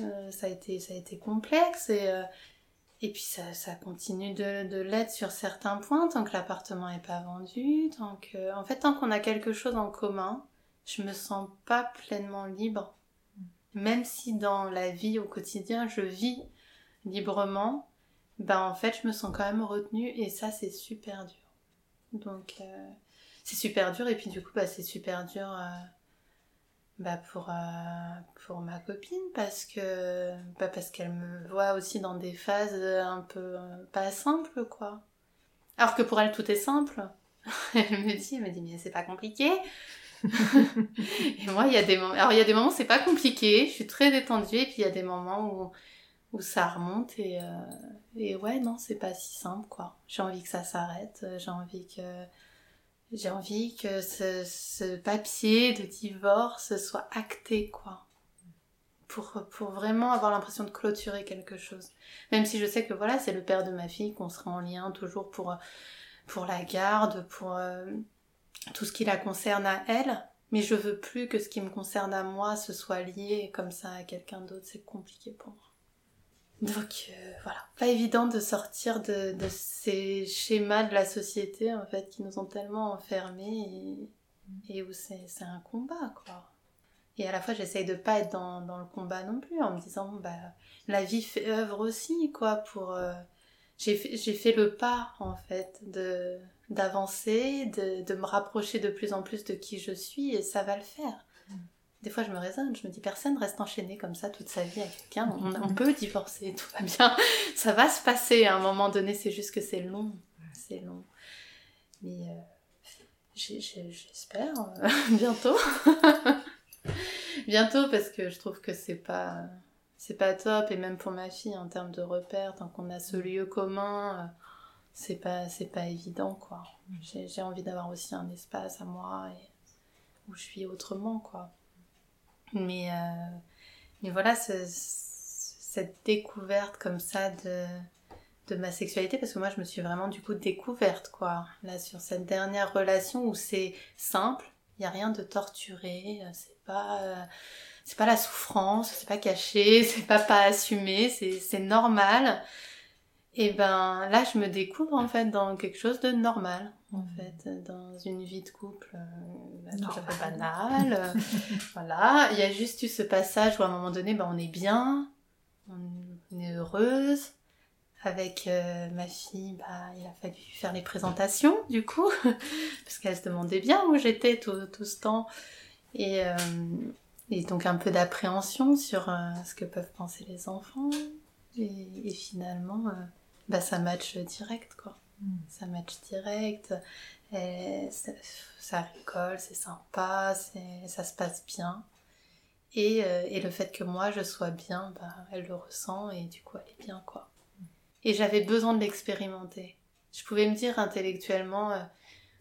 Euh, ça, a été, ça a été complexe et, euh, et puis ça, ça continue de, de l'être sur certains points tant que l'appartement est pas vendu, tant que... En fait, tant qu'on a quelque chose en commun, je me sens pas pleinement libre. Même si dans la vie au quotidien, je vis librement, ben en fait, je me sens quand même retenue et ça, c'est super dur. Donc, euh, c'est super dur et puis du coup, bah, c'est super dur bah, pour, euh, pour ma copine parce que bah, parce qu'elle me voit aussi dans des phases un peu euh, pas simples, quoi. Alors que pour elle, tout est simple. Elle me dit, elle me dit, mais c'est pas compliqué. et moi, il y a des moments, alors il y a des moments c'est pas compliqué, je suis très détendue, et puis il y a des moments où, où ça remonte, et, euh, et ouais, non, c'est pas si simple, quoi. J'ai envie que ça s'arrête, j'ai envie que, j'ai envie que ce, ce papier de divorce soit acté, quoi. Pour, pour vraiment avoir l'impression de clôturer quelque chose. Même si je sais que voilà, c'est le père de ma fille, qu'on sera en lien toujours pour, pour la garde, pour euh, tout ce qui la concerne à elle. Mais je veux plus que ce qui me concerne à moi se soit lié comme ça à quelqu'un d'autre. C'est compliqué pour moi. Donc euh, voilà, pas évident de sortir de, de ces schémas de la société en fait qui nous ont tellement enfermés et, où c'est un combat quoi. Et à la fois j'essaye de pas être dans, dans le combat non plus en me disant bah la vie fait œuvre aussi quoi pour euh, j'ai fait le pas en fait de d'avancer, de, de me rapprocher de plus en plus de qui je suis et ça va le faire. Des fois, je me raisonne, je me dis, personne reste enchaîné comme ça toute sa vie avec quelqu'un. On, on peut divorcer, tout va bien. Ça va se passer à un moment donné, c'est juste que c'est long. C'est long. Mais euh, J'espère, euh, bientôt. bientôt parce que je trouve que c'est pas c'est pas top et même pour ma fille en termes de repères tant qu'on a ce lieu commun euh, c'est pas c'est pas évident quoi j'ai envie d'avoir aussi un espace à moi et où je suis autrement quoi mais euh, mais voilà cette découverte comme ça de de ma sexualité parce que moi je me suis vraiment du coup découverte quoi là sur cette dernière relation où c'est simple il y a rien de torturé c'est pas c'est pas la souffrance, c'est pas caché, c'est pas pas assumé, c'est normal. Et ben là, je me découvre en fait dans quelque chose de normal, en mmh. fait, dans une vie de couple euh, bah, tout à fait banale. voilà, il y a juste eu ce passage où à un moment donné, ben, on est bien, on est heureuse. Avec euh, ma fille, bah, il a fallu faire les présentations, du coup, parce qu'elle se demandait bien où j'étais tout, tout, ce temps. Et, euh, et donc un peu d'appréhension sur ce que peuvent penser les enfants. Et, finalement, bah, ça match direct, quoi. Ça match direct. Ça, ça, c'est sympa, ça se passe bien. Et, euh, et, le fait que moi je sois bien, bah, elle le ressent et du coup elle est bien, quoi. Et j'avais besoin de l'expérimenter. Je pouvais me dire intellectuellement,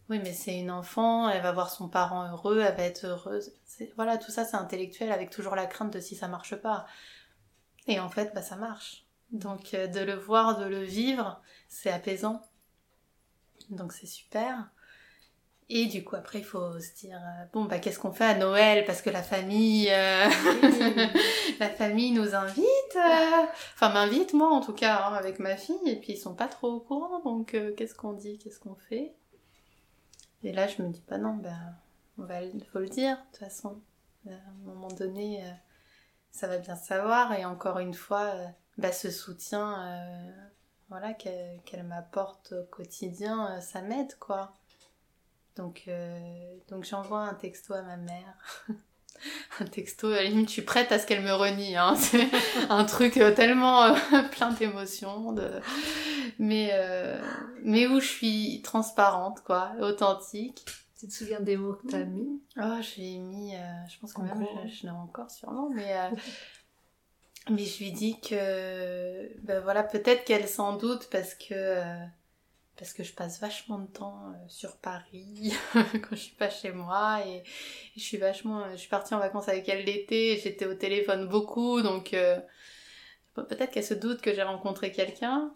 oui, mais c'est une enfant, elle va voir son parent heureux, elle va être heureuse. Voilà, tout ça c'est intellectuel avec toujours la crainte de si ça marche pas. Et en fait, bah ça marche. Donc euh, de le voir, de le vivre, c'est apaisant. Donc c'est super. Et du coup, après, il faut se dire, euh, bon, bah, qu'est-ce qu'on fait à Noël? Parce que la famille, euh, la famille nous invite, enfin, m'invite, moi, en tout cas, hein, avec ma fille, et puis ils sont pas trop au courant, donc qu'est-ce qu'on dit, qu'est-ce qu'on fait? Et là, je me dis, bah non, ben, on va, faut le dire, de toute façon. Euh, à un moment donné, euh, ça va bien savoir. Et encore une fois, euh, bah, ce soutien voilà, qu'elle m'apporte au quotidien, ça m'aide, quoi. Donc, donc j'envoie un texto à ma mère. un texto, à la limite, je suis prête à ce qu'elle me renie. Hein. C'est un truc tellement plein d'émotions. De mais, euh, mais où je suis transparente, quoi, authentique. Tu te souviens des mots que tu as mis? Oh, j'ai mis, euh, je pense que même je, l'ai encore sûrement, mais, euh, mais je lui dis que, ben voilà, peut-être qu'elle s'en doute parce que, parce que je passe vachement de temps sur Paris quand je suis pas chez moi et, je suis vachement, je suis partie en vacances avec elle l'été, j'étais au téléphone beaucoup, donc peut-être qu'elle se doute que j'ai rencontré quelqu'un.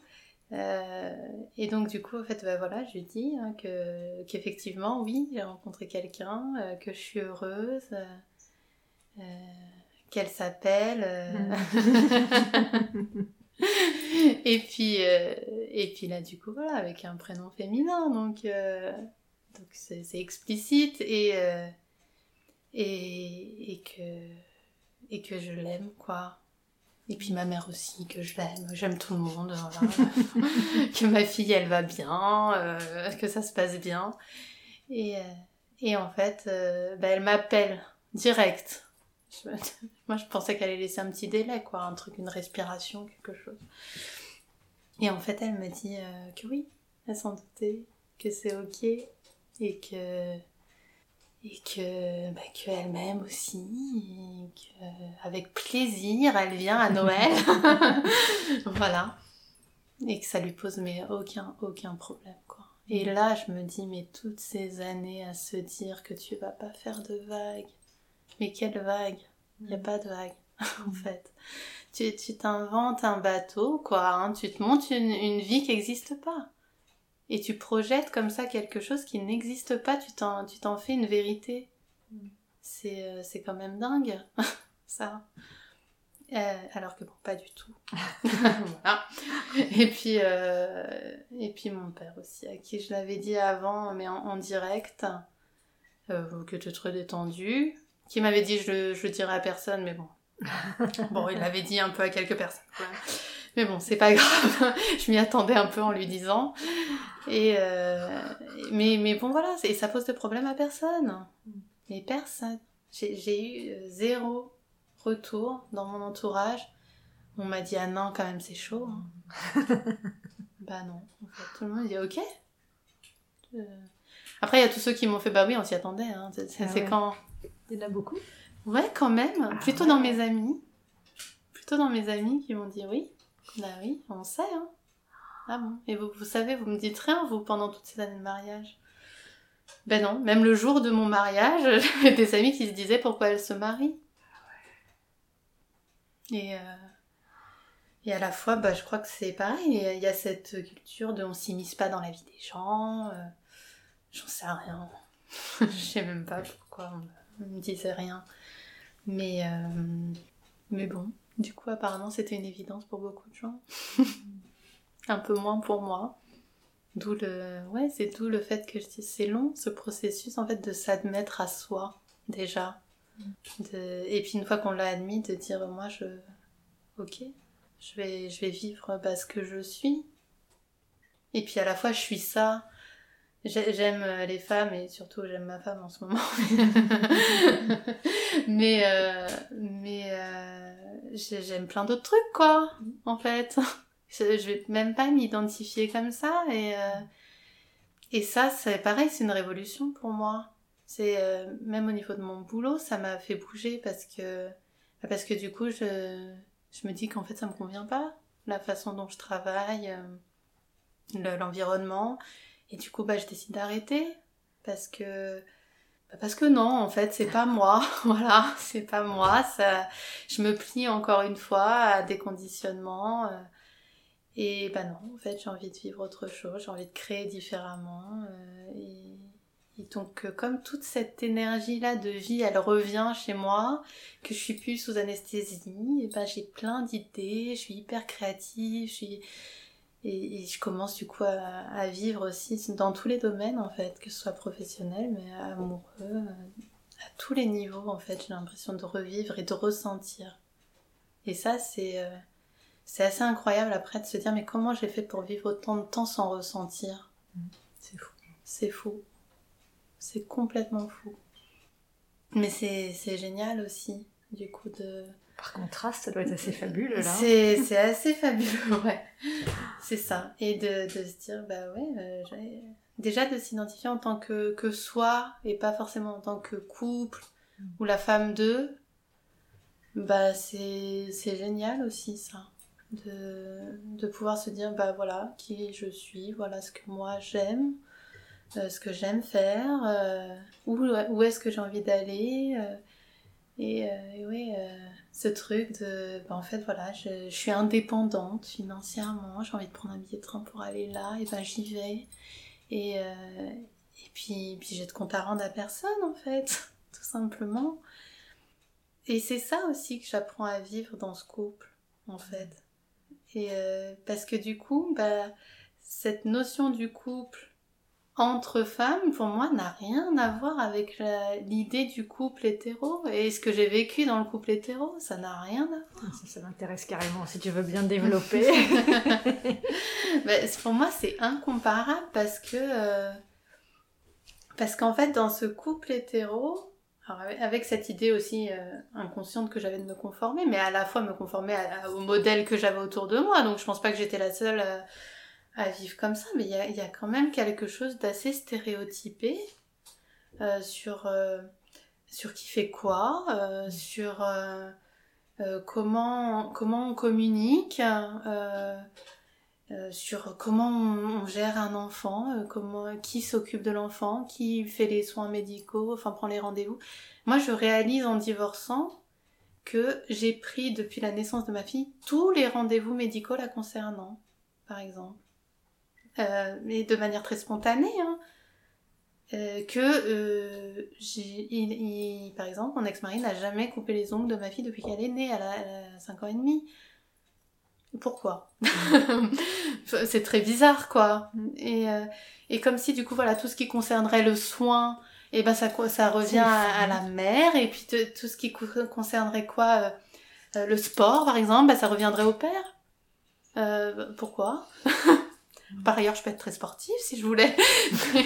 Euh, et donc du coup, en fait, bah, voilà, je lui dis hein, que qu'effectivement, oui, j'ai rencontré quelqu'un, euh, que je suis heureuse, euh, qu'elle s'appelle. et puis et puis là, du coup, voilà, avec un prénom féminin, donc donc c'est explicite et et et que et que je l'aime quoi et puis ma mère aussi, que je l'aime, j'aime tout le monde, voilà. que ma fille elle va bien, euh, que ça se passe bien. Et, euh, et en fait, euh, bah, elle m'appelle direct. Moi je pensais qu'elle allait laisser un petit délai, quoi, un truc, une respiration, quelque chose. Et en fait, elle me dit que oui, elle s'en doutait, que c'est ok, et que et que bah, qu'elle m'aime aussi et qu'avec plaisir elle vient à Noël. Voilà. Et que ça lui pose mais aucun aucun problème quoi. Et là je me dis mais toutes ces années à se dire que tu vas pas faire de vagues mais quelle vague il n'y a mm. pas de vague en mm. fait tu t'inventes un bateau quoi hein. tu te montes une, une vie qui n'existe pas et tu projettes comme ça quelque chose qui n'existe pas, tu t'en, tu t'en fais une vérité. Mm. C'est, euh, c'est quand même dingue, ça. Euh, alors que bon, pas du tout. voilà. Et puis, euh, et puis mon père aussi, à qui je l'avais dit avant, mais en, direct, que tu es très détendu, qui m'avait dit je, je le dirai à personne, mais bon. bon, il l'avait dit un peu à quelques personnes. Mais bon, c'est pas grave. je m'y attendais un peu en lui disant. Et euh, mais, mais bon, voilà, et ça pose de problème à personne. Mais personne. J'ai eu euh, zéro retour dans mon entourage. On m'a dit, ah non, quand même, c'est chaud. Hein. bah non. En fait, tout le monde dit, ok. Euh, Après, il y a tous ceux qui m'ont fait, bah oui, on s'y attendait. Hein. C'est Ah ouais. quand. Il y en a beaucoup. Ouais, quand même. Ah Plutôt ouais. dans mes amis. Plutôt dans mes amis qui m'ont dit oui. Bah oui, on sait. Hein. Ah bon. Et vous, vous savez, vous me dites rien, vous, pendant toutes ces années de mariage. Ben non, même le jour de mon mariage, j'avais des amis qui se disaient pourquoi elle se marie. Et, euh, et à la fois, bah, je crois que c'est pareil. Il y a cette culture de on s'immisce pas dans la vie des gens. euh, J'en sais rien. Je sais même pas pourquoi on me- disait rien. Mais, euh, mais bon, du coup, apparemment, c'était une évidence pour beaucoup de gens. Un peu moins pour moi. D'où le, ouais, c'est d'où le fait que c'est long ce processus en fait de s'admettre à soi déjà. De... Et puis une fois qu'on l'a admis, de dire moi je, ok, je vais, je vais vivre bah, ce que je suis. Et puis à la fois je suis ça. J'ai- J'aime euh, les femmes et surtout j'aime ma femme en ce moment. mais euh, mais euh, j'ai- j'aime plein d'autres trucs quoi, en fait. Je, je vais même pas m'identifier comme ça et euh, et ça c'est pareil, c'est une révolution pour moi. C'est même au niveau de mon boulot, ça m'a fait bouger parce que parce que du coup je je me dis qu'en fait ça me convient pas la façon dont je travaille, le- l'environnement et du coup bah je décide d'arrêter parce que bah, parce que non, en fait, c'est pas moi. voilà, c'est pas moi. Ça, je me plie encore une fois à des conditionnements. euh, et bah non, en fait, j'ai envie de vivre autre chose. J'ai envie de créer différemment. euh, et, donc, euh, comme toute cette énergie-là de vie, elle revient chez moi, que je suis plus sous anesthésie, et ben j'ai plein d'idées. Je suis hyper créative. Je suis et, et je commence du coup à, à vivre aussi dans tous les domaines en fait, que ce soit professionnel mais amoureux, euh, à tous les niveaux en fait, j'ai l'impression de revivre et de ressentir. Et ça c'est euh, c'est assez incroyable après de se dire mais comment j'ai fait pour vivre autant de temps sans ressentir? C'est fou. C'est fou. C'est complètement fou. Mais c'est génial aussi du coup de Par contraste, ça doit être assez fabuleux là. c'est c'est assez fabuleux, ouais. C'est ça. Et de, de se dire, bah ouais, euh, déjà de s'identifier en tant que, que soi et pas forcément en tant que couple ou la femme d'eux, bah c'est c'est génial aussi ça. De, de pouvoir se dire, bah voilà, qui je suis, voilà ce que moi j'aime, euh, ce que j'aime faire, euh, où, où est-ce que j'ai envie d'aller. euh, et, et oui, ce truc de, bah, en fait, voilà, je, je suis indépendante financièrement, j'ai envie de prendre un billet de train pour aller là, et ben j'y vais. Et, euh, et puis, puis j'ai de compte à rendre à personne, en fait, tout simplement. Et c'est ça aussi que j'apprends à vivre dans ce couple, en fait. Et euh, parce que du coup, bah, cette notion du couple entre femmes, pour moi, n'a rien à voir avec l'idée du couple hétéro. Et ce que j'ai vécu dans le couple hétéro, ça n'a rien à voir. Ça, ça m'intéresse carrément si tu veux bien développer. C'est- pour moi, c'est incomparable parce que. euh, parce qu'en fait, dans ce couple hétéro, avec- avec cette idée aussi euh, inconsciente que j'avais de me conformer, mais à la fois me conformer à- à- au modèle que j'avais autour de moi, donc je pense pas que j'étais la seule euh, à vivre comme ça, mais il y a, quand même quelque chose d'assez stéréotypé euh, sur, euh, sur qui fait quoi, euh, sur comment, comment on communique. sur comment on, on gère un enfant, comment qui s'occupe de l'enfant, qui fait les soins médicaux, enfin prend les rendez-vous. Moi, je réalise en divorçant que j'ai pris depuis la naissance de ma fille tous les rendez-vous médicaux la concernant, par exemple, euh, mais de manière très spontanée. Hein. Euh, que euh, j'ai, il, il- par exemple, mon ex-mari n'a jamais coupé les ongles de ma fille depuis qu'elle est née, elle a, elle a 5 ans et demi. Pourquoi? C'est très bizarre, quoi. Et, euh, et comme si, du coup, voilà, tout ce qui concernerait le soin, et ben ça, ça revient à, à la mère, et puis te- tout ce qui co- concernerait quoi euh, euh, Le sport, par exemple, ben, ça reviendrait au père. Euh, pourquoi? Par ailleurs, je peux être très sportive si je voulais.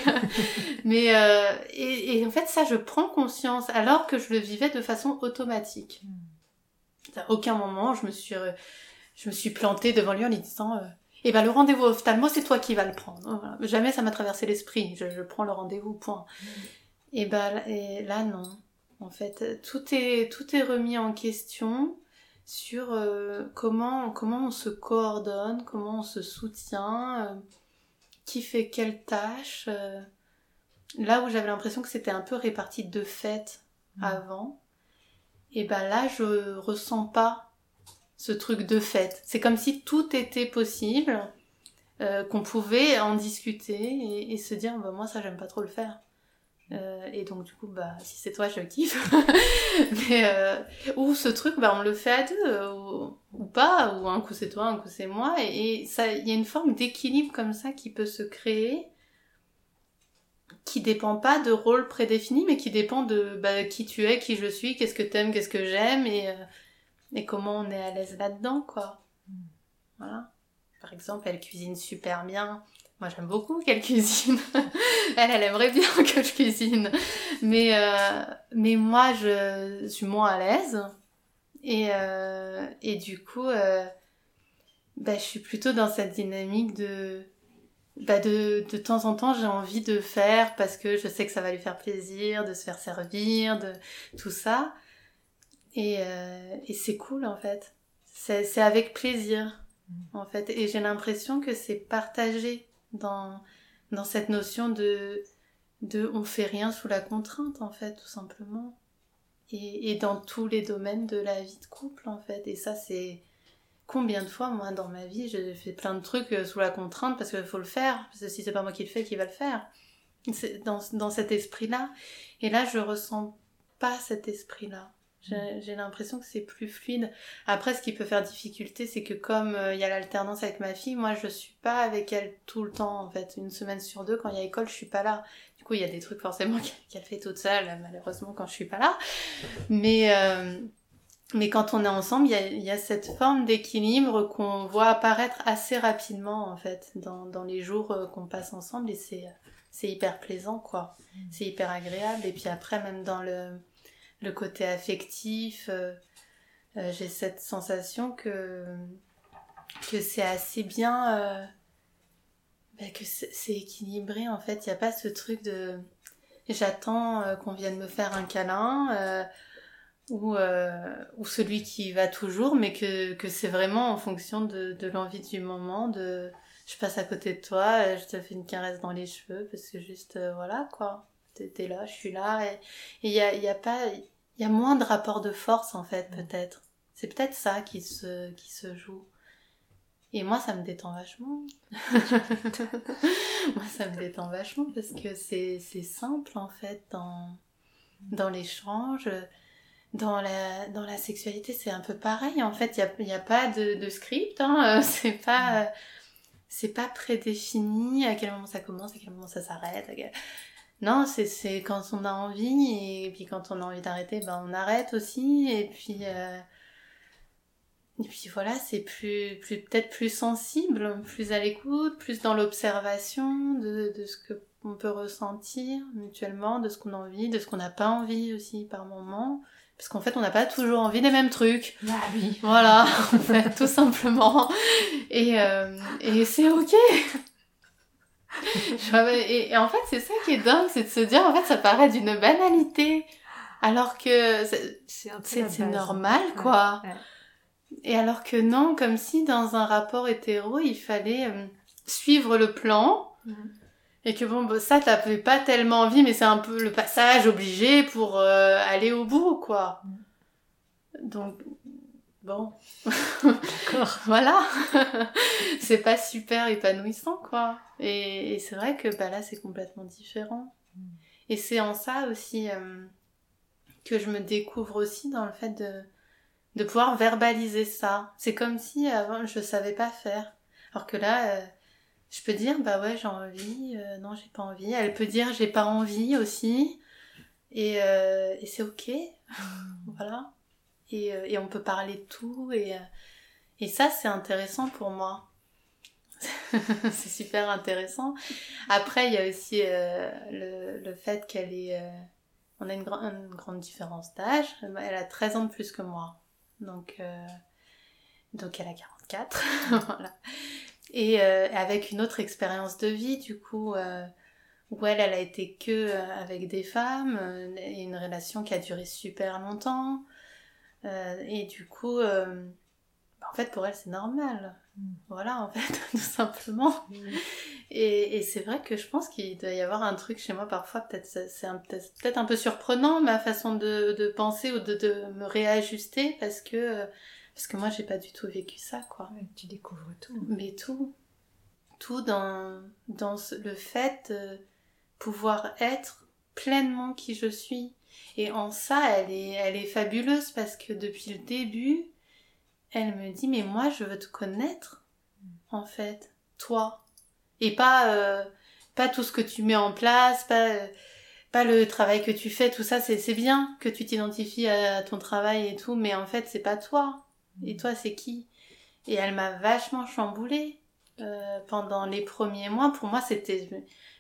Mais euh, et, et en fait, ça, je prends conscience alors que je le vivais de façon automatique. À aucun moment, je me suis, je me suis plantée devant lui en lui disant euh, Et ben le rendez-vous ophtalmo, c'est toi qui vas le prendre. Jamais ça m'a traversé l'esprit. Je, prends le rendez-vous, point. Et ben et là non. En fait, tout est tout est remis en question sur euh, comment comment on se coordonne, comment on se soutient, euh, qui fait quelle tâche. Euh. là où j'avais l'impression que c'était un peu réparti de fait mmh. avant, et ben là je ressens pas ce truc de fait. C'est comme si tout était possible, qu'on pouvait en discuter et, se dire bah, moi ça j'aime pas trop le faire. Euh, et donc du coup bah si c'est toi je kiffe. Mais euh, ou ce truc bah on le fait à deux ou, pas ou un coup c'est toi un coup c'est moi et, il y a une forme d'équilibre comme ça qui peut se créer qui dépend pas de rôle prédéfini mais qui dépend de bah, qui tu es, qui je suis, qu'est-ce que t'aimes, qu'est-ce que j'aime et et comment on est à l'aise là-dedans, quoi. Voilà. Par exemple, elle cuisine super bien. Moi, j'aime beaucoup qu'elle cuisine. elle, elle aimerait bien que je cuisine. Mais, euh, mais moi, je suis moins à l'aise. Et, euh, et du coup, euh, bah, je suis plutôt dans cette dynamique de, bah de, de temps en temps, j'ai envie de faire parce que je sais que ça va lui faire plaisir, de se faire servir, de tout ça. Et, et c'est cool en fait. C'est avec plaisir mm. en fait. Et j'ai l'impression que c'est partagé dans, cette notion de, de on fait rien sous la contrainte en fait, tout simplement. Et, dans tous les domaines de la vie de couple en fait. Et ça c'est combien de fois moi dans ma vie j'ai fait plein de trucs euh, sous la contrainte parce qu'il faut le faire. Parce que si c'est pas moi qui le fais, qui va le faire? Dans, dans cet esprit-là. Et là je ressens pas cet esprit-là. J'ai l'impression que c'est plus fluide. Après, ce qui peut faire difficulté, c'est que comme euh, il y a l'alternance avec ma fille, moi je suis pas avec elle tout le temps en fait. Une semaine sur deux, quand il y a école, je suis pas là. Du coup, il y a des trucs forcément qu'elle fait toute seule, malheureusement quand je suis pas là. Mais euh, mais quand on est ensemble, il y a, y a cette forme d'équilibre qu'on voit apparaître assez rapidement en fait dans, dans les jours euh, qu'on passe ensemble et c'est c'est hyper plaisant quoi. Mmh. C'est hyper agréable et puis après même dans le le côté affectif. Euh, euh, j'ai cette sensation que, que c'est assez bien, euh, bah, que c'est équilibré en fait. Il n'y a pas ce truc de j'attends qu'on vienne me faire un câlin ou, celui qui va toujours, mais que, que c'est vraiment en fonction de, de l'envie du moment, de je passe à côté de toi, je te fais une caresse dans les cheveux, parce que juste, voilà, quoi t'es là, je suis là. Et il y a, y a pas, il y a moins de rapport de force en fait, peut-être. C'est peut-être ça qui se, qui se joue. Et moi, ça me détend vachement. moi, ça me détend vachement parce que c'est, c'est simple en fait dans, dans l'échange. Dans la, dans la sexualité, c'est un peu pareil. En fait, il n'y a, a, pas de, de script. Hein. C'est pas, c'est pas prédéfini à quel moment ça commence, à quel moment ça s'arrête. Non, c'est quand on a envie et puis quand on a envie d'arrêter, ben on arrête aussi et puis euh, et puis voilà, c'est plus plus peut-être plus sensible, plus à l'écoute, plus dans l'observation de, de ce que on peut ressentir mutuellement, de ce qu'on a envie, de ce qu'on n'a pas envie aussi par moment. Parce qu'en fait, on n'a pas toujours envie des mêmes trucs. Ah oui. Voilà, en fait, tout simplement. Et, euh, et c'est ok et, en fait, c'est ça qui est dingue, c'est de se dire, en fait, ça paraît d'une banalité, alors que c'est normal, quoi. Et alors que non, comme si dans un rapport hétéro, il fallait euh, suivre le plan, mm. et que bon, bah, ça, t'avais pas tellement envie, mais c'est un peu le passage obligé pour euh, aller au bout, quoi. Mm. Donc, bon. D'accord. voilà. c'est pas super épanouissant, quoi. Et, c'est vrai que bah, là, c'est complètement différent. Mm. Et c'est en ça aussi euh, que je me découvre aussi dans le fait de, de pouvoir verbaliser ça. C'est comme si avant, je savais pas faire. Alors que là, euh, je peux dire, bah ouais, j'ai envie, euh, non, j'ai pas envie. Elle peut dire, j'ai pas envie aussi. Et, et c'est ok. Mm. voilà. Et, et, on peut parler de tout. Et, et ça, c'est intéressant pour moi. c'est super intéressant. Après, il y a aussi euh, le, le, fait qu'elle est... Euh, on a une, une grande différence d'âge. Elle a 13 ans de plus que moi. Donc, euh, donc elle a 44. voilà. et avec une autre expérience de vie du coup où elle, elle a été que avec des femmes, une relation qui a duré super longtemps. Et du coup, bah, en fait, pour elle, c'est normal. Mm. Voilà, en fait, tout simplement. Et, et c'est vrai que je pense qu'il doit y avoir un truc chez moi parfois, peut-être c'est peut-être un peu surprenant ma façon de, de penser ou de, de, me réajuster parce que, parce que moi, j'ai pas du tout vécu ça, quoi. tu découvres tout. Mais tout. Tout dans, dans le fait de pouvoir être pleinement qui je suis. Et en ça, elle est, elle est fabuleuse parce que depuis le début, elle me dit mais moi je veux te connaître en fait toi. Et pas euh, pas tout ce que tu mets en place pas euh, pas le travail que tu fais tout ça c'est bien que tu t'identifies à, ton travail et tout mais en fait c'est pas toi. Et toi c'est qui? Et elle m'a vachement chamboulée euh, pendant les premiers mois. Pour moi c'était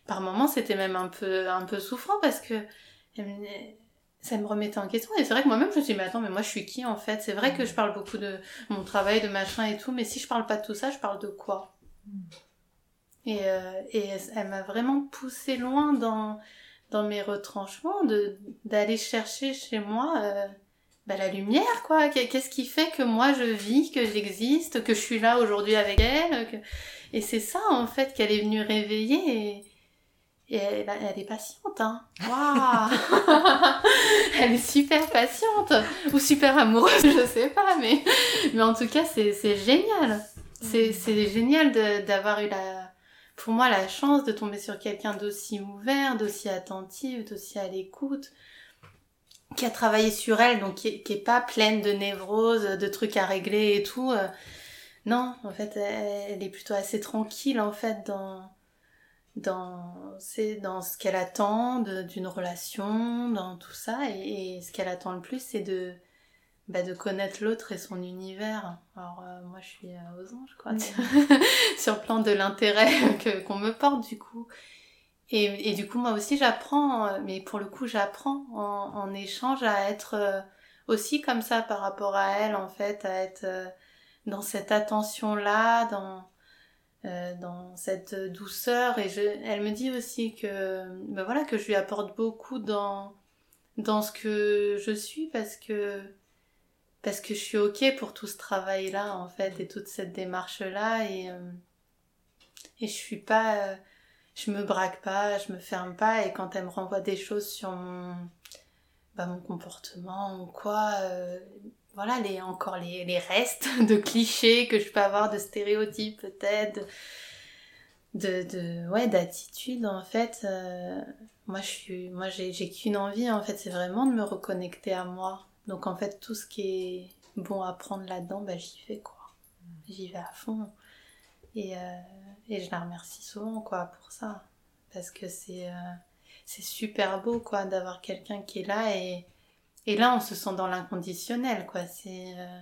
par moments c'était même un peu un peu souffrant parce que ça me remettait en question. Et c'est vrai que moi-même, je me suis dit, mais attends, mais moi, je suis qui en fait? C'est vrai que je parle beaucoup de mon travail, de machin et tout, mais si je parle pas de tout ça, je parle de quoi? Et, euh, et elle m'a vraiment poussé loin dans, dans mes retranchements, d'aller chercher chez moi euh, bah, la lumière, quoi. Qu'est-ce qui fait que moi, je vis, que j'existe, que je suis là aujourd'hui avec elle Et c'est ça, en fait, qu'elle est venue réveiller. Et, et elle, elle, est patiente, hein. Waouh Elle est super patiente ou super amoureuse, je sais pas, mais mais en tout cas c'est c'est génial. C'est c'est génial d'avoir eu la pour moi la chance de tomber sur quelqu'un d'aussi ouvert, d'aussi attentif, d'aussi à l'écoute, qui a travaillé sur elle, donc qui, qui est pas pleine de névroses, de trucs à régler et tout. Non, en fait, elle est plutôt assez tranquille en fait dans dans, dans ce qu'elle attend d'une relation, dans tout ça. Et, ce qu'elle attend le plus, c'est de, bah, de connaître l'autre et son univers. Alors, euh, moi, je suis euh, aux anges, quoi, sur le plan de l'intérêt qu'on me porte, du coup. Et, et du coup, moi aussi, j'apprends, euh, mais pour le coup, j'apprends en, en échange à être aussi comme ça par rapport à elle, en fait, à être dans cette attention-là, dans euh, dans cette douceur. Et elle me dit aussi que ben voilà que je lui apporte beaucoup dans dans ce que je suis parce que parce que je suis ok pour tout ce travail là en fait et toute cette démarche là et euh, et je suis pas euh, je me braque pas je me ferme pas. Et quand elle me renvoie des choses sur mon bah, mon comportement ou quoi voilà les encore les, les, restes de clichés que je peux avoir de stéréotypes peut-être de, de ouais d'attitude en fait euh, moi je suis moi j'ai qu'une envie en fait c'est vraiment de me reconnecter à moi. Donc en fait tout ce qui est bon à prendre là-dedans bah j'y vais quoi. J'y vais à fond. Et euh, et je la remercie souvent quoi pour ça. Parce que c'est euh, c'est super beau quoi d'avoir quelqu'un qui est là et et là, on se sent dans l'inconditionnel, quoi. C'est, euh,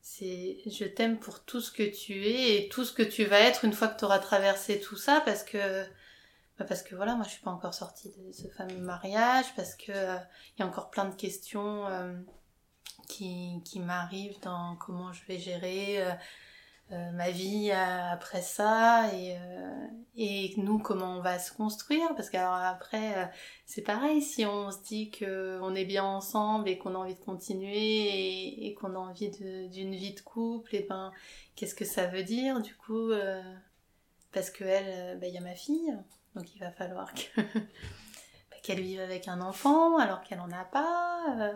c'est, je t'aime pour tout ce que tu es et tout ce que tu vas être une fois que tu auras traversé tout ça, parce que, bah, parce que voilà, moi, je suis pas encore sortie de ce fameux mariage, parce que euh, il y a encore plein de questions euh, qui, qui m'arrivent dans comment je vais gérer euh, ma vie euh, après ça et, euh, et nous comment on va se construire. Parce qu'alors après c'est pareil si on se dit que on est bien ensemble et qu'on a envie de continuer et, qu'on a envie d'une vie de couple et ben qu'est-ce que ça veut dire du coup parce que elle ben, il y a ma fille donc il va falloir ben, qu'elle vive avec un enfant alors qu'elle en a pas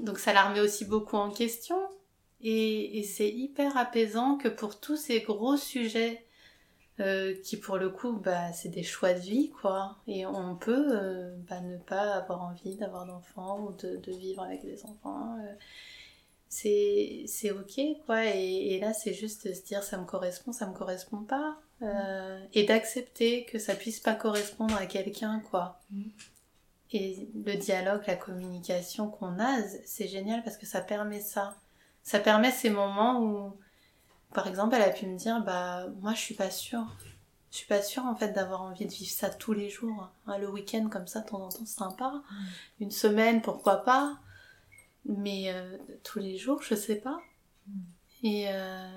donc ça la remet aussi beaucoup en question et, c'est hyper apaisant que pour tous ces gros sujets euh, qui pour le coup bah, c'est des choix de vie quoi et on peut euh, bah, ne pas avoir envie d'avoir d'enfants ou de, de, vivre avec des enfants euh. c'est ok quoi et, et là c'est juste de se dire ça me correspond ça me correspond pas euh, et d'accepter que ça puisse pas correspondre à quelqu'un quoi mm. et le dialogue la communication qu'on a c'est génial parce que ça permet ça ça permet ces moments où, par exemple, elle a pu me dire, bah, moi, je suis pas sûre. Je suis pas sûre, en fait, d'avoir envie de vivre ça tous les jours. Hein, le week-end, comme ça, de temps en temps, c'est sympa. Mm. Une semaine, pourquoi pas. Mais euh, tous les jours, je sais pas. Mm. Et, euh,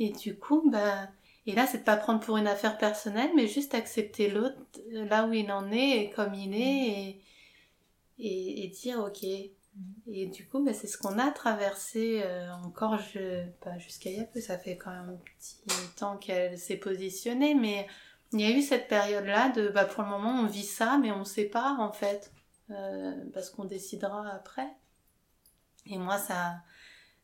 et du coup, bah, Et là, c'est de pas prendre pour une affaire personnelle, mais juste accepter l'autre là où il en est et comme il est et, et, dire ok. Et du coup, bah, c'est ce qu'on a traversé euh, encore je, bah, jusqu'à il y a peu. Ça fait quand même un petit temps qu'elle s'est positionnée, mais il y a eu cette période-là de bah, pour le moment on vit ça, mais on pas en fait. Euh, parce qu'on décidera après. Et moi, ça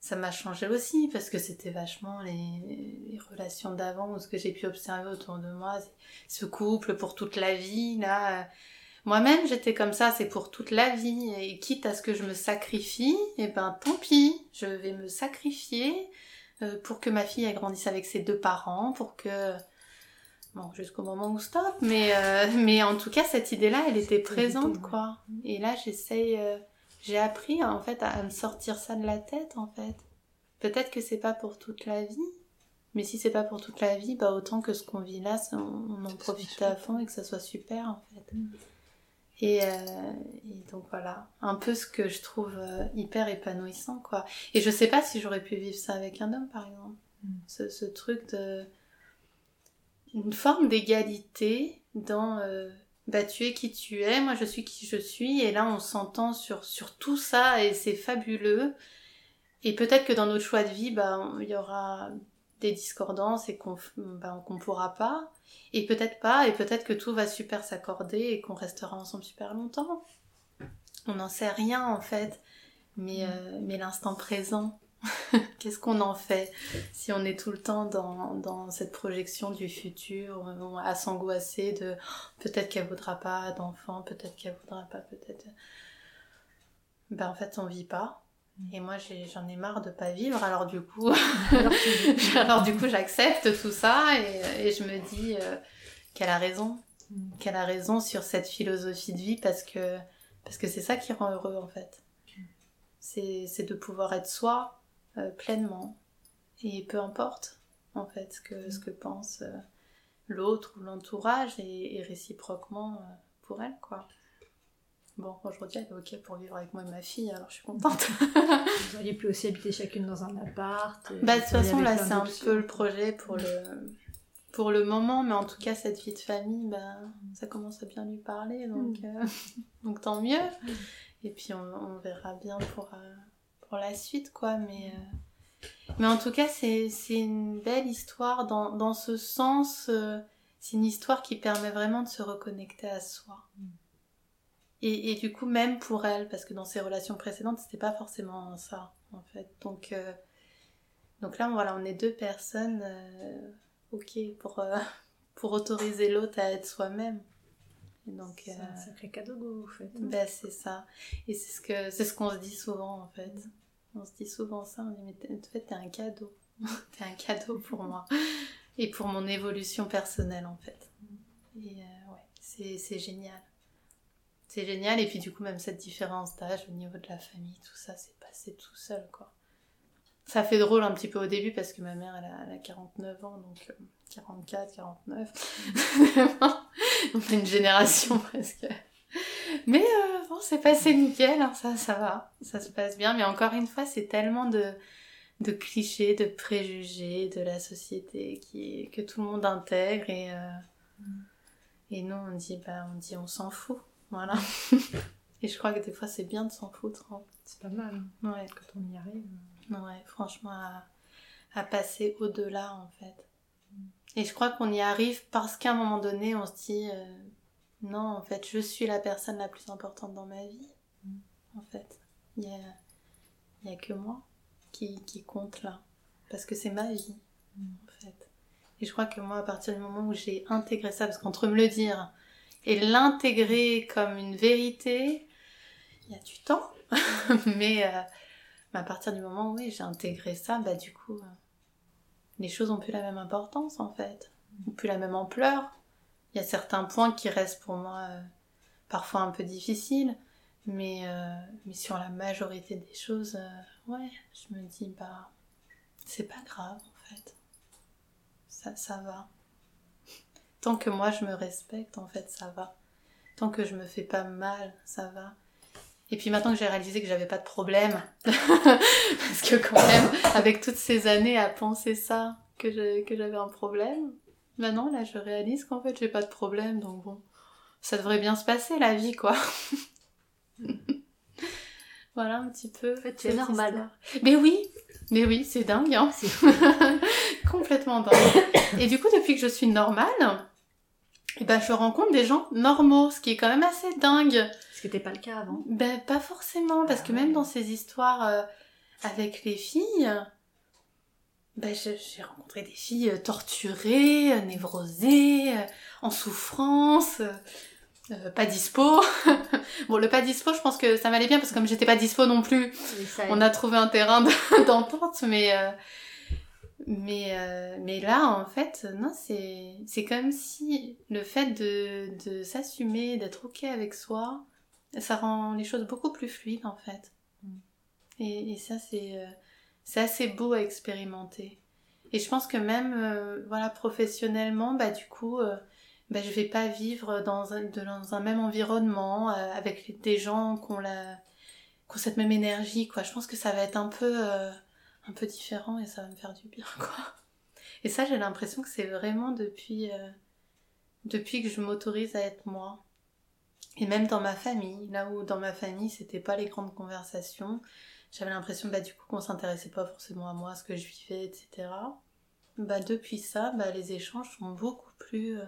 ça m'a changé aussi parce que c'était vachement les, relations d'avant ou ce que j'ai pu observer autour de moi ce couple pour toute la vie là moi-même j'étais comme ça c'est pour toute la vie et quitte à ce que je me sacrifie et eh ben tant pis je vais me sacrifier euh, pour que ma fille elle grandisse avec ses deux parents pour que bon jusqu'au moment où stop mais euh, mais en tout cas cette idée là elle était présente quoi et là j'essaye euh, j'ai appris en fait à me sortir ça de la tête en fait. Peut-être que c'est pas pour toute la vie, mais si c'est pas pour toute la vie, bah autant que ce qu'on vit là, on, en profite à fond et que ça soit super en fait. Et, euh, et, donc voilà, un peu ce que je trouve euh, hyper épanouissant quoi. Et je sais pas si j'aurais pu vivre ça avec un homme par exemple. Mm. Ce, ce, truc de une forme d'égalité dans euh, bah tu es qui tu es, moi je suis qui je suis, et là on s'entend sur, sur tout ça et c'est fabuleux. Et peut-être que dans notre choix de vie, bah il y aura des discordances et qu'on bah, qu'on pourra pas, et peut-être pas, et peut-être que tout va super s'accorder et qu'on restera ensemble super longtemps. On n'en sait rien en fait, mais, mm. euh, mais l'instant présent, Qu'est-ce qu'on en fait si on est tout le temps dans, dans cette projection du futur, euh, à s'angoisser de peut-être qu'elle voudra pas d'enfant, peut-être qu'elle voudra pas, peut-être. Ben en fait on vit pas. Mm. Et moi j'en ai, marre de pas vivre, alors du coup, alors du coup j'accepte tout ça et, et, je me dis euh, qu'elle a raison, mm. qu'elle a raison sur cette philosophie de vie parce que parce que c'est ça qui rend heureux en fait. Mm. C'est de pouvoir être soi, euh, pleinement. Et peu importe, en fait, ce que, ce que pense euh, l'autre ou l'entourage, et, réciproquement euh, pour elle, quoi. Bon, aujourd'hui, elle est ok pour vivre avec moi et ma fille, alors je suis contente. Vous auriez pu aussi habiter chacune dans un appart. Bah, de toute façon, là, c'est un peu le projet pour le, pour le moment, mais en tout cas, cette vie de famille, bah, ça commence à bien lui parler, donc, mm. donc tant mieux. Et puis, on, on verra bien pour, pour la suite, quoi. Mais, euh, mais en tout cas, c'est une belle histoire dans, dans ce sens. Euh, c'est une histoire qui permet vraiment de se reconnecter à soi. Mm. Et, et, du coup, même pour elle, parce que dans ses relations précédentes, c'était pas forcément ça, en fait. Donc, euh, donc là, voilà, on est deux personnes, ok, pour, pour autoriser l'autre à être soi-même. Donc, c'est un sacré cadeau que vous faites. Ben, c'est ça. Et c'est ce que c'est ce qu'on se dit souvent en fait. Mm. On se dit souvent ça, on dit mais en fait t'es un cadeau. t'es un cadeau pour moi. Et pour mon évolution personnelle en fait. Et euh, ouais, c'est génial. C'est génial. Et puis du coup même cette différence d'âge au niveau de la famille, tout ça, c'est passé tout seul quoi. Ça fait drôle un petit peu au début parce que ma mère elle a, 49 ans, donc 44, 49. on a une génération presque. Mais euh, bon, c'est passé nickel, hein, ça, ça va, ça se passe bien. Mais encore une fois, c'est tellement de, de clichés, de préjugés de la société qui, que tout le monde intègre et, euh, mm. et nous on dit, bah, on dit on s'en fout, voilà. et je crois que des fois c'est bien de s'en foutre. Hein. C'est pas mal, hein, ouais. quand on y arrive. Ouais, franchement, à, à passer au-delà en fait. Mm. Et je crois qu'on y arrive parce qu'à un moment donné, on se dit, euh, non, en fait, je suis la personne la plus importante dans ma vie. Mm. En fait, il n'y a, a que moi qui, qui compte là. Parce que c'est ma vie, mm. en fait. Et je crois que moi, à partir du moment où j'ai intégré ça, parce qu'entre me le dire et l'intégrer comme une vérité, il y a du temps. mais, euh, mais, à partir du moment où oui, j'ai intégré ça, bah du coup, euh, les choses ont plus la même importance en fait, ont plus la même ampleur. Il y a certains points qui restent pour moi euh, parfois un peu difficiles, mais, mais sur la majorité des choses, ouais, je me dis, bah, c'est pas grave en fait. Ça, ça va. Tant que moi je me respecte, en fait, ça va. Tant que je me fais pas mal, ça va. Et puis maintenant que j'ai réalisé que j'avais pas de problème, parce que quand même, avec toutes ces années à penser ça, que j'avais un problème. Maintenant, là, je réalise qu'en fait, j'ai pas de problème, donc bon, ça devrait bien se passer, la vie, quoi. voilà un petit peu. C'est normal. Mais oui, mais oui, c'est dingue, hein. Complètement dingue. Et du coup, depuis que je suis normale, eh ben, je rencontre des gens normaux, ce qui est quand même assez dingue. Ce qui n'était pas le cas avant. Ben, pas forcément, parce que ah même dans ces histoires euh, avec les filles, ben, j'ai rencontré des filles euh, torturées, euh, névrosées, en souffrance, pas dispo. bon, le pas dispo, je pense que ça m'allait bien, parce que comme j'étais pas dispo non plus, on a trouvé un terrain d'entente, mais... Mais, euh, mais là, en fait, non, c'est, c'est comme si le fait de, de s'assumer, d'être OK avec soi, ça rend les choses beaucoup plus fluides, en fait. Mm. Et, et ça, c'est, euh, c'est assez beau à expérimenter. Et je pense que même, euh, voilà, professionnellement, bah, du coup, bah, je vais pas vivre dans un, dans un même environnement, avec des gens qui ont, la, qui ont cette même énergie, quoi. Je pense que ça va être un peu un peu différent et ça va me faire du bien, quoi. Et ça, j'ai l'impression que c'est vraiment depuis, euh, depuis que je m'autorise à être moi. Et même dans ma famille, là où dans ma famille, c'était pas les grandes conversations, j'avais l'impression, bah, du coup, qu'on s'intéressait pas forcément à moi, à ce que je vivais, etc. Bah, depuis ça, bah, les échanges sont beaucoup plus euh,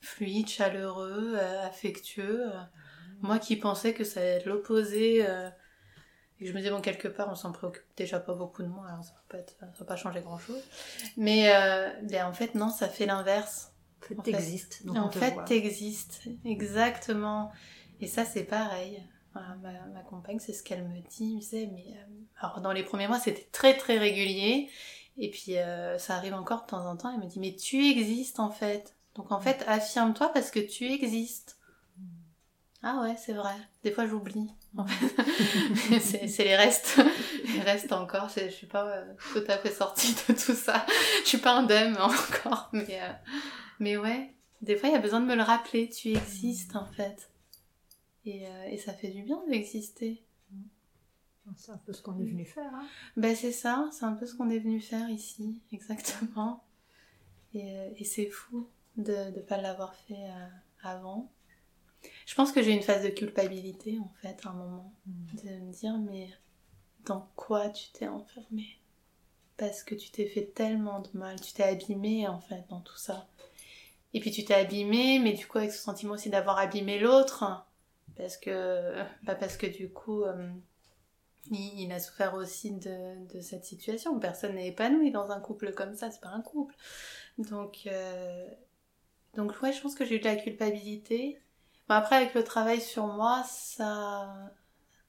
fluides, chaleureux, euh, affectueux. Moi qui pensais que ça allait être l'opposé je me disais, bon, quelque part, on s'en préoccupe déjà pas beaucoup de moi, alors ça va pas, être, ça va pas changer grand chose. Mais euh, ben, en fait, non, ça fait l'inverse. En fait, t'existes. En fait, t'existes, exactement. Et ça, c'est pareil. ma, ma, compagne, c'est ce qu'elle me dit. Elle me disait, mais. Euh, alors, dans les premiers mois, c'était très très régulier. Et puis, euh, ça arrive encore de temps en temps. Elle me dit, mais tu existes en fait. Donc, en fait, affirme-toi parce que tu existes. Ah ouais, c'est vrai. Des fois, j'oublie. c'est les restes. Les restes encore. Je, suis pas euh, tout à fait sortie de tout ça. Je suis pas indemne encore. Mais, euh, mais ouais, des fois, il y a besoin de me le rappeler. Tu existes, en fait. Et, euh, et ça fait du bien d'exister. C'est un peu ce qu'on est venu faire. Hein. Ben, c'est ça. C'est un peu ce qu'on est venu faire ici. Exactement. Et, et c'est fou de ne pas l'avoir fait avant. Je pense que j'ai une phase de culpabilité en fait à un moment. Mm. De me dire mais dans quoi tu t'es enfermé? Parce que tu t'es fait tellement de mal, tu t'es abîmé en fait dans tout ça. Et puis tu t'es abîmé, mais du coup avec ce sentiment aussi d'avoir abîmé l'autre. Parce que, bah parce que du coup, euh, il, a souffert aussi de, de cette situation. Personne n'est épanoui dans un couple comme ça, c'est pas un couple. Donc, euh, donc ouais, je pense que j'ai eu de la culpabilité après, avec le travail sur moi, ça,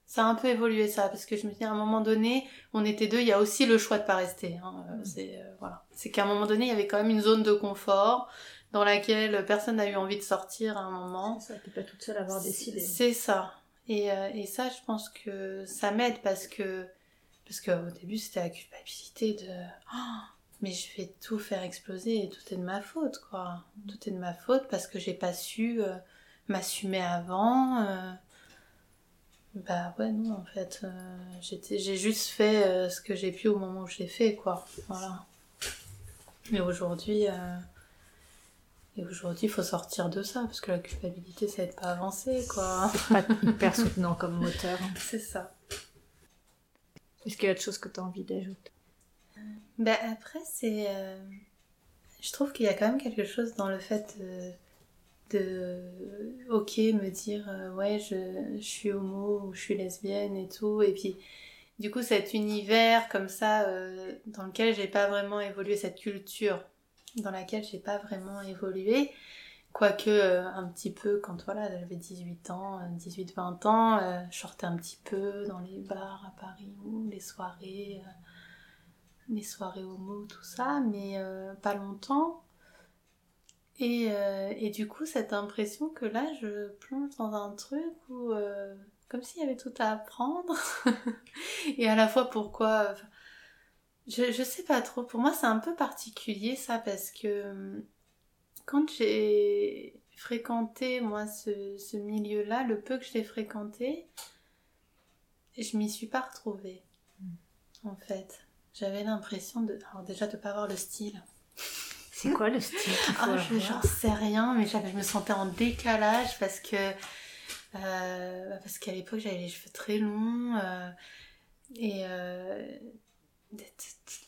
ça a un peu évolué ça, parce que je me dis à un moment donné, on était deux, il y a aussi le choix de pas rester. Hein. Euh, mm. C'est euh, voilà, c'est qu'à un moment donné, il y avait quand même une zone de confort dans laquelle personne n'a eu envie de sortir à un moment. C'est ça, t'es pas toute seule à avoir décidé. C'est ça. Et, euh, et ça, je pense que ça m'aide parce que parce qu'au début, c'était la culpabilité de oh, mais je vais tout faire exploser et tout est de ma faute, quoi. Tout est de ma faute parce que j'ai pas su m'assumer avant. Euh, bah ouais, non, en fait, euh, j'ai juste fait euh, ce que j'ai pu au moment où je l'ai fait, quoi. Voilà. Mais aujourd'hui, et aujourd'hui, il faut sortir de ça, parce que la culpabilité, ça aide pas à avancer, quoi. Pas hyper soutenant comme moteur. C'est ça. Est-ce qu'il y a autre chose que tu as envie d'ajouter? Ben après, c'est... Je trouve qu'il y a quand même quelque chose dans le fait de ok me dire euh, ouais je, suis homo ou je suis lesbienne et tout. Et puis du coup cet univers comme ça euh, dans lequel j'ai pas vraiment évolué cette culture dans laquelle j'ai pas vraiment évolué quoique euh, un petit peu quand voilà j'avais 18 ans 18 20 ans je sortais un petit peu dans les bars à Paris ou les soirées les soirées homo tout ça. Mais pas longtemps et, euh, et, du coup, cette impression que là, je plonge dans un truc où, euh, comme s'il y avait tout à apprendre. et à la fois, pourquoi je, je sais pas trop. Pour moi, c'est un peu particulier ça, parce que quand j'ai fréquenté, moi, ce, ce milieu-là, le peu que je l'ai fréquenté, je m'y suis pas retrouvée, mm. en fait. j'avais l'impression de, alors déjà de pas avoir le style. C'est quoi le style ah, je J'en sais rien, mais je me sentais en décalage parce que euh, parce qu'à l'époque j'avais les cheveux très longs euh, et euh, d'être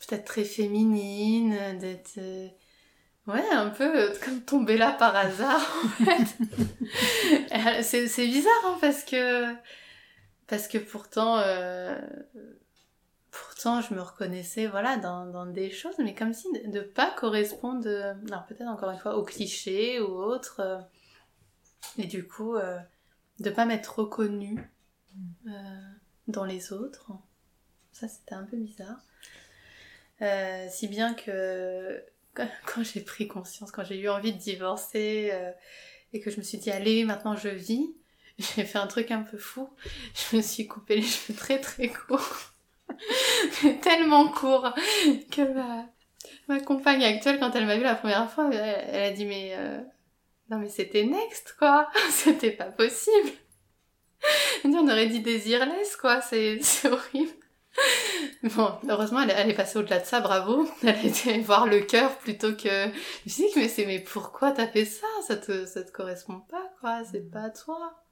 peut-être très féminine, d'être ouais un peu comme tomber là par hasard en fait. c'est bizarre hein, parce que parce que pourtant pourtant je me reconnaissais voilà dans, dans, des choses mais comme si de, ne pas correspondre alors peut-être encore une fois aux clichés ou autres et du coup euh, de pas m'être reconnue euh, dans les autres. Ça c'était un peu bizarre. Euh, si bien que quand, j'ai pris conscience quand j'ai eu envie de divorcer euh, et que je me suis dit allez maintenant je vis j'ai fait un truc un peu fou. Je me suis coupé les cheveux très très courts tellement court que ma, compagne actuelle, quand elle m'a vu la première fois, elle, a dit mais euh, non mais c'était next quoi, c'était pas possible. On aurait dit désirless quoi, c'est horrible. Bon, heureusement, elle, est passée au-delà de ça, bravo. Elle était voir le cœur plutôt que... Dit, mais c'est, mais pourquoi t'as fait ça? Ça te, ça te correspond pas, quoi, c'est pas toi.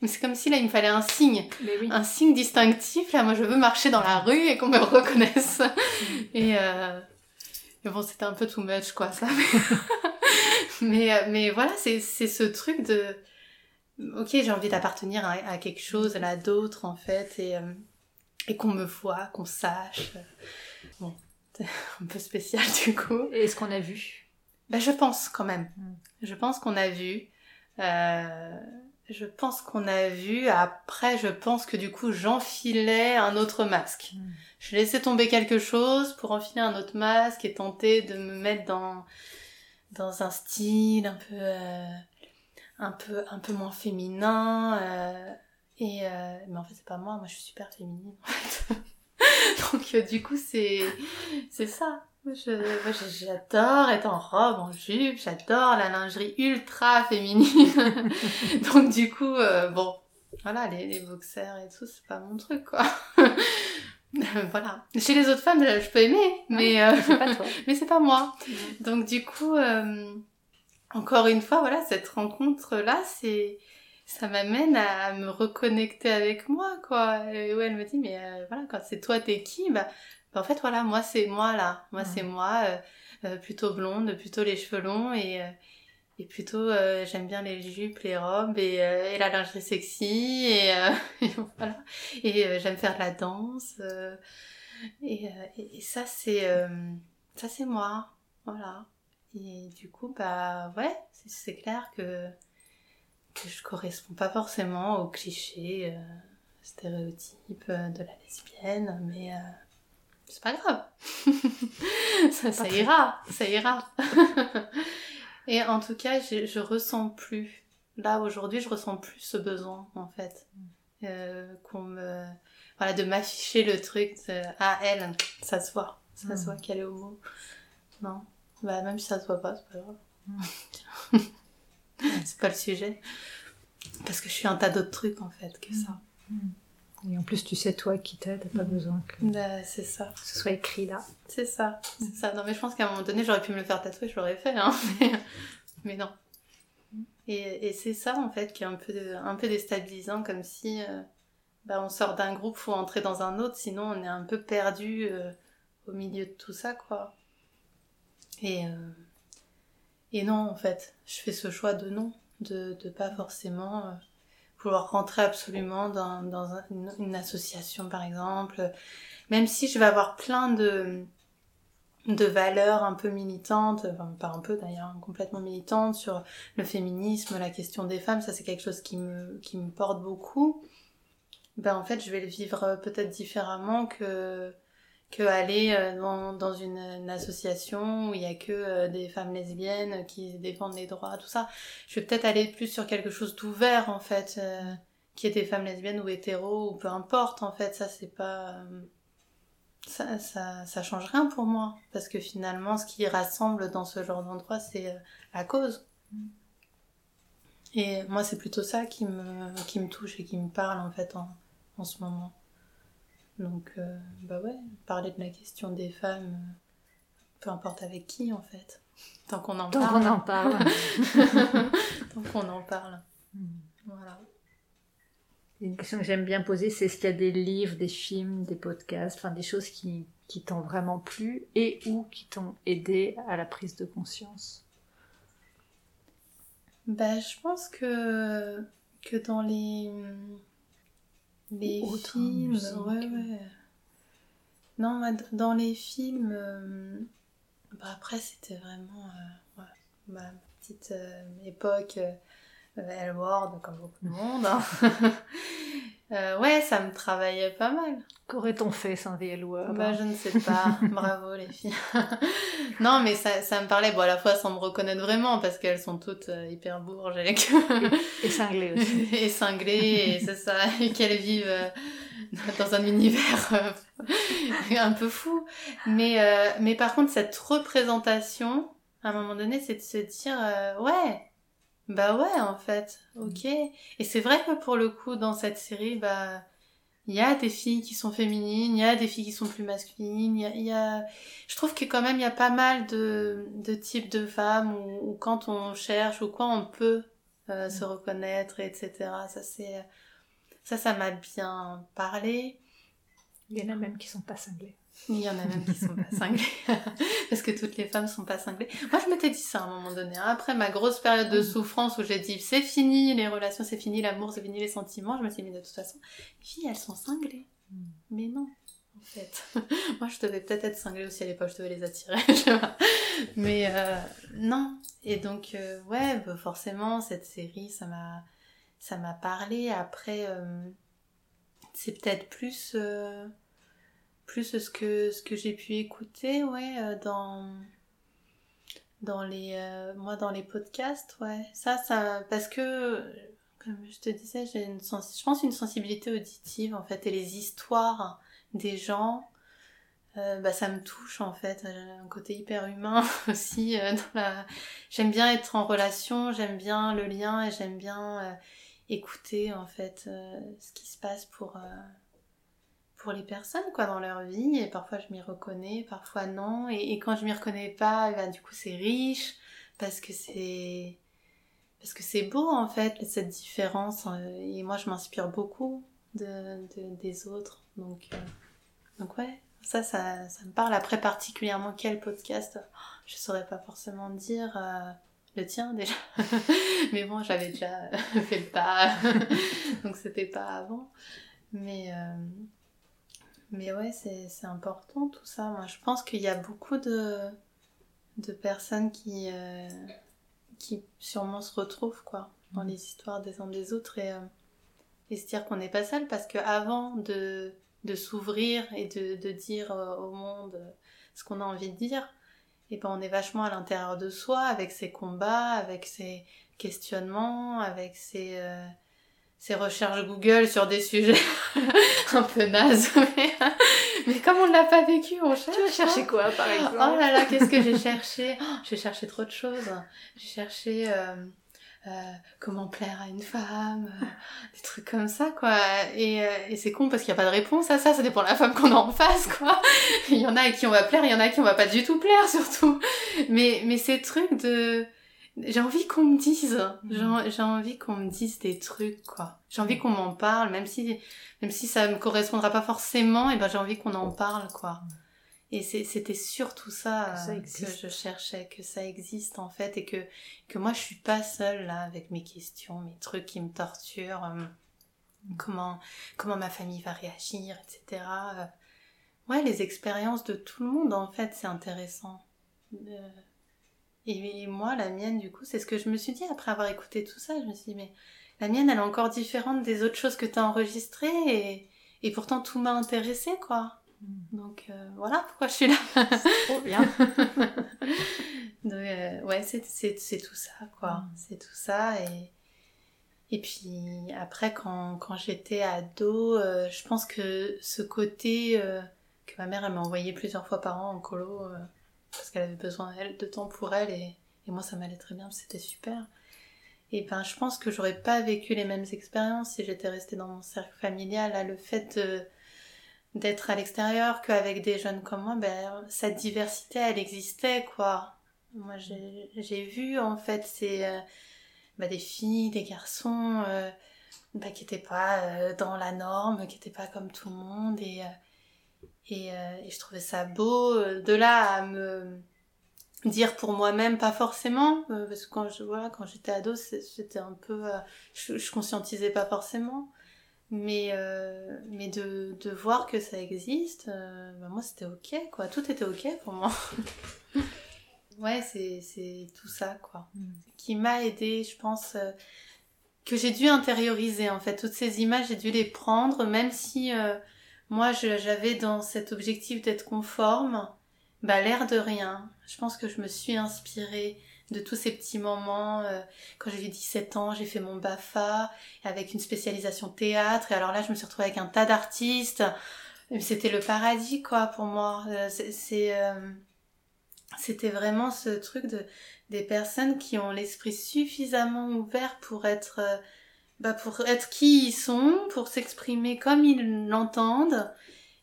Mais c'est comme si là, il me fallait un signe. Un signe distinctif. Là, moi, je veux marcher dans la rue et qu'on me reconnaisse. et, euh... bon, c'était un peu too much, quoi, ça. mais, euh, mais voilà, c'est ce truc de... Ok, j'ai envie d'appartenir à, quelque chose, à d'autres, en fait, et, euh, et qu'on me voit, qu'on sache. Bon, c'est un peu spécial, du coup. Et est-ce qu'on a vu? Ben, Je pense, quand même. Hmm. Je pense qu'on a vu. Euh je pense qu'on a vu. Après, je pense que du coup, j'enfilais un autre masque. Hmm. Je laissais tomber quelque chose pour enfiler un autre masque et tenter de me mettre dans dans un style un peu euh, un peu un peu moins féminin. Euh, et euh, mais en fait, c'est pas moi. Moi, je suis super féminine. En fait. Donc, euh, du coup, c'est c'est ça. J'adore être en robe, en jupe, j'adore la lingerie ultra féminine. Donc du coup, euh, bon, voilà, les, les boxers et tout, c'est pas mon truc, quoi. voilà. Chez les autres femmes, je peux aimer, mais euh, c'est pas toi. mais c'est pas moi. Donc du coup, euh, encore une fois, voilà, cette rencontre-là, c'est ça m'amène à me reconnecter avec moi, quoi. Et ouais, elle me dit, mais voilà, quand c'est toi, t'es qui? Bah, en fait, voilà, moi, c'est moi là. Moi, c'est moi, euh, euh, plutôt blonde, plutôt les cheveux longs et, euh, et plutôt, j'aime bien les jupes, les robes et, et la lingerie sexy et, et voilà. Et j'aime faire de la danse. Et, et, ça, c'est ça, c'est moi. Voilà. Et du coup, bah ouais, c'est clair que, que je corresponds pas forcément aux clichés, stéréotypes de la lesbienne, mais c'est pas grave. ça, ça ira, ça ira. et en tout cas, je, je ressens plus. Là, aujourd'hui, je ressens plus ce besoin, en fait. Euh, qu'on me... Voilà, de m'afficher le truc de... Ah, elle, ça se voit. Ça se mm. voit qu'elle est homo. Non. Bah, même si ça se voit pas, c'est pas grave. Mm. c'est pas le sujet. Parce que je suis un tas d'autres trucs, en fait, que ça. Mm. Et en plus, tu sais, toi qui t'aide, t'as pas mm. besoin que... Bah, c'est ça. ce soit écrit là. C'est ça, c'est ça. Non, mais je pense qu'à un moment donné, j'aurais pu me le faire tatouer, je l'aurais fait, hein. mais, non. Et, et c'est ça, en fait, qui est un peu, un peu déstabilisant, comme si euh, bah, on sort d'un groupe, faut entrer dans un autre, sinon on est un peu perdu euh, au milieu de tout ça, quoi. Et, euh, et non, en fait, je fais ce choix de non, de, de pas forcément vouloir rentrer absolument dans, une, association par exemple, même si je vais avoir plein de, de valeurs un peu militantes, enfin pas un peu d'ailleurs, complètement militantes sur le féminisme, la question des femmes, ça c'est quelque chose qui me, qui me porte beaucoup, ben en fait je vais le vivre peut-être différemment que que aller euh, dans, dans une, association où il y a que euh, des femmes lesbiennes qui défendent les droits, tout ça. Je vais peut-être aller plus sur quelque chose d'ouvert en fait, euh, qui est des femmes lesbiennes ou hétéros ou peu importe en fait. Ça c'est pas ça, ça, ça change rien pour moi parce que finalement ce qui rassemble dans ce genre d'endroit c'est la cause. Et moi c'est plutôt ça qui me qui me touche et qui me parle en fait en, en ce moment Donc, euh, bah ouais, parler de la question des femmes, euh, peu importe avec qui en fait. Tant qu'on en Tant parle. qu'on en parle. Tant qu'on en parle. Voilà. Une question que j'aime bien poser, c'est est-ce qu'il y a des livres, des films, des podcasts, enfin des choses qui, qui t'ont vraiment plu et ou qui t'ont aidé à la prise de conscience? Bah, je pense que, que dans les, les Ou films, ouais, ouais. Non, dans les films, euh, bah après, c'était vraiment euh, ouais, ma petite euh, époque euh, L Word, comme beaucoup de monde. hein. Euh, ouais, ça me travaillait pas mal. Qu'aurait-on fait sans The L Word Bah, je ne sais pas. Bravo, les filles. non, mais ça, ça me parlait, bon, à la fois sans me reconnaître vraiment, parce qu'elles sont toutes euh, hyper bourges et, que- Et cinglé aussi. et cinglées, et c'est ça, et qu'elles vivent euh, dans un univers euh, un peu fou. Mais, euh, mais par contre, cette représentation, à un moment donné, c'est de se dire, euh, ouais, bah ouais, en fait, ok. Et c'est vrai que pour le coup, dans cette série, bah, il y a des filles qui sont féminines, il y a des filles qui sont plus masculines, il y a, il y a- je trouve que quand même il y a pas mal de, de types de femmes où, quand on cherche ou quoi on peut euh, se reconnaître, etc. Ça c'est, ça ça m'a bien parlé. Il y en a même qui sont pas cinglés. Il y en a même qui sont pas cinglées. Parce que toutes les femmes sont pas cinglées. Moi, je m'étais dit ça à un moment donné. hein. Après ma grosse période de Mm. souffrance où j'ai dit c'est fini les relations, c'est fini l'amour, c'est fini les sentiments, je me suis dit mais de toute façon, les filles, elles sont cinglées. Mm. Mais non, en fait. Moi, je devais peut-être être cinglée aussi à l'époque, je devais les attirer. mais euh, non. Et donc, euh, ouais, bah, forcément, cette série, ça m'a ça m'a parlé. Après, euh, c'est peut-être plus... plus ce que ce que j'ai pu écouter ouais euh, dans dans les euh, moi dans les podcasts ouais. Ça ça parce que comme je te disais j'ai une sens- je pense une sensibilité auditive en fait et les histoires des gens euh, bah ça me touche en fait. Un côté hyper humain aussi la j'aime bien être en relation j'aime bien le lien et j'aime bien écouter en fait ce qui se passe pour pour les personnes quoi dans leur vie et parfois je m'y reconnais parfois non et, quand je m'y reconnais pas eh ben, du coup c'est riche parce que c'est parce que c'est beau en fait cette différence euh, et moi je m'inspire beaucoup de- des autres donc euh, donc ouais ça, ça ça me parle. Après particulièrement quel podcast je saurais pas forcément dire euh, le tien déjà. Mais bon j'avais déjà fait le pas donc c'était pas avant. Mais euh, mais ouais, c'est c'est important tout ça. Moi, je pense qu'il y a beaucoup de, de personnes qui, euh, qui sûrement se retrouvent quoi, dans les histoires des uns des autres et, euh, et se dire qu'on n'est pas seul parce qu'avant de, de s'ouvrir et de, de dire euh, au monde ce qu'on a envie de dire, et ben on est vachement à l'intérieur de soi avec ses combats, avec ses questionnements, avec ses, ses recherches Google sur des sujets un peu nazes. Mais, mais comme on ne l'a pas vécu, on cherche. Tu vas chercher quoi par exemple Oh là là, qu'est-ce que j'ai cherché Oh, J'ai cherché trop de choses. J'ai cherché euh, euh, comment plaire à une femme, euh, des trucs comme ça, quoi. Et, euh, et c'est con parce qu'il n'y a pas de réponse à ça, ça dépend de la femme qu'on a en face, quoi. Il y en a à qui on va plaire, il y en a à qui on va pas du tout plaire, surtout. Mais, mais ces trucs de... J'ai envie qu'on me dise, j'ai j'ai envie qu'on me dise des trucs, quoi. J'ai envie qu'on m'en parle, même si, même si ça me correspondra pas forcément, et ben j'ai envie qu'on en parle, quoi. Et c'était surtout ça, Que ça euh, que je cherchais, que ça existe en fait, et que, que moi je suis pas seule là avec mes questions, mes trucs qui me torturent, euh, comment, comment ma famille va réagir, etc. Euh, Ouais, les expériences de tout le monde en fait, c'est intéressant. Euh, et, moi, la mienne, du coup, c'est ce que je me suis dit après avoir écouté tout ça. Je me suis dit, mais la mienne, elle est encore différente des autres choses que tu as enregistrées, et, et pourtant tout m'a intéressé, quoi. Donc euh, voilà pourquoi je suis là. Trop bien. Donc, euh, ouais, c'est, c'est, c'est tout ça, quoi. Mm. C'est tout ça. Et, et puis après, quand, quand j'étais ado, euh, je pense que ce côté que ma mère, elle m'a envoyé plusieurs fois par an en colo, parce qu'elle avait besoin, elle, de temps pour elle, et, moi, ça m'allait très bien, c'était super. Et ben, je pense que j'aurais pas vécu les mêmes expériences si j'étais restée dans mon cercle familial. Là, le fait de, d'être à l'extérieur qu'avec des jeunes comme moi, ben, cette diversité, elle existait, quoi. Moi, j'ai vu, en fait, c'est euh, bah, des filles, des garçons euh, bah, qui n'étaient pas euh, dans la norme, qui n'étaient pas comme tout le monde. Et, et, je trouvais ça beau. De là à me dire pour moi-même, pas forcément, parce que quand je voilà, quand j'étais ado, c'était un peu... je, je conscientisais pas forcément. Mais, euh, mais de, de, voir que ça existe, euh, bah moi c'était ok, quoi. Tout était ok pour moi. ouais, c'est tout ça, quoi. Mm. Qui m'a aidé, je pense, euh, que j'ai dû intérioriser, en fait. Toutes ces images, j'ai dû les prendre, même si moi j'avais dans cet objectif d'être conforme, bah l'air de rien. Je pense que je me suis inspirée de tous ces petits moments. Euh, quand j'ai eu 17 ans, j'ai fait mon BAFA avec une spécialisation théâtre. Et alors là, je me suis retrouvée avec un tas d'artistes. C'était le paradis, quoi, pour moi. Euh, c'est, euh, c'était vraiment ce truc de des personnes qui ont l'esprit suffisamment ouvert pour être, bah, pour être qui ils sont, pour s'exprimer comme ils l'entendent.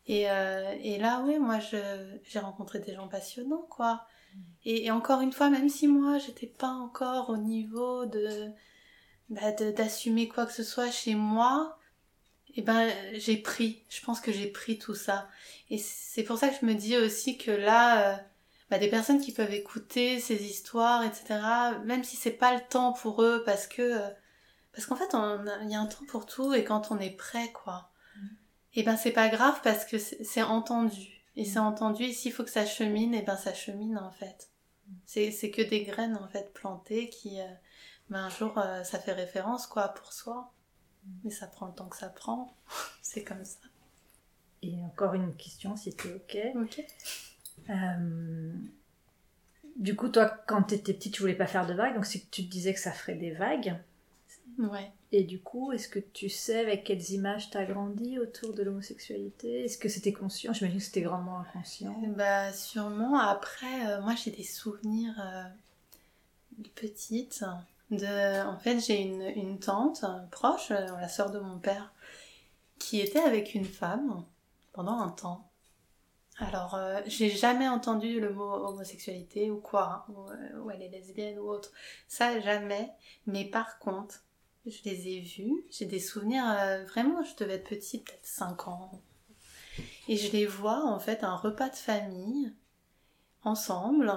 Et, et là, oui, moi, j'ai rencontré des gens passionnants, quoi. Et, encore une fois, même si moi j'étais pas encore au niveau de bah, d'assumer quoi que ce soit chez moi, et eh ben j'ai pris. Je pense que j'ai pris tout ça. Et c'est pour ça que je me dis aussi que là, euh, bah, des personnes qui peuvent écouter ces histoires, etc. Même si c'est pas le temps pour eux, parce que euh, parce qu'en fait il y a un temps pour tout et quand on est prêt, quoi. Mm. Et eh ben c'est pas grave parce que c'est entendu. Et c'est entendu, et s'il faut que ça chemine, et ben ça chemine en fait. C'est que des graines en fait plantées qui, euh, ben, un jour, euh, ça fait référence quoi pour soi. Mais ça prend le temps que ça prend. c'est comme ça. Et encore une question, si tu ok. Ok. Euh, du coup, toi, quand tu étais petite, tu voulais pas faire de vagues, donc si tu te disais que ça ferait des vagues. Ouais. Et du coup, est-ce que tu sais avec quelles images t'as grandi autour de l'homosexualité? Est-ce que c'était conscient? J'imagine que c'était grandement inconscient. Bah sûrement. Après, euh, moi j'ai des souvenirs euh, petites. De... En fait, j'ai une, une, tante euh, proche, la sœur de mon père, qui était avec une femme pendant un temps. Alors, j'ai jamais entendu le mot homosexualité ou quoi, hein, ou, ou, elle est lesbienne ou autre. Ça, jamais. Mais par contre, je les ai vus. J'ai des souvenirs, euh, vraiment, je devais être petite, peut-être 5 ans. Et je les vois, en fait, un repas de famille, ensemble.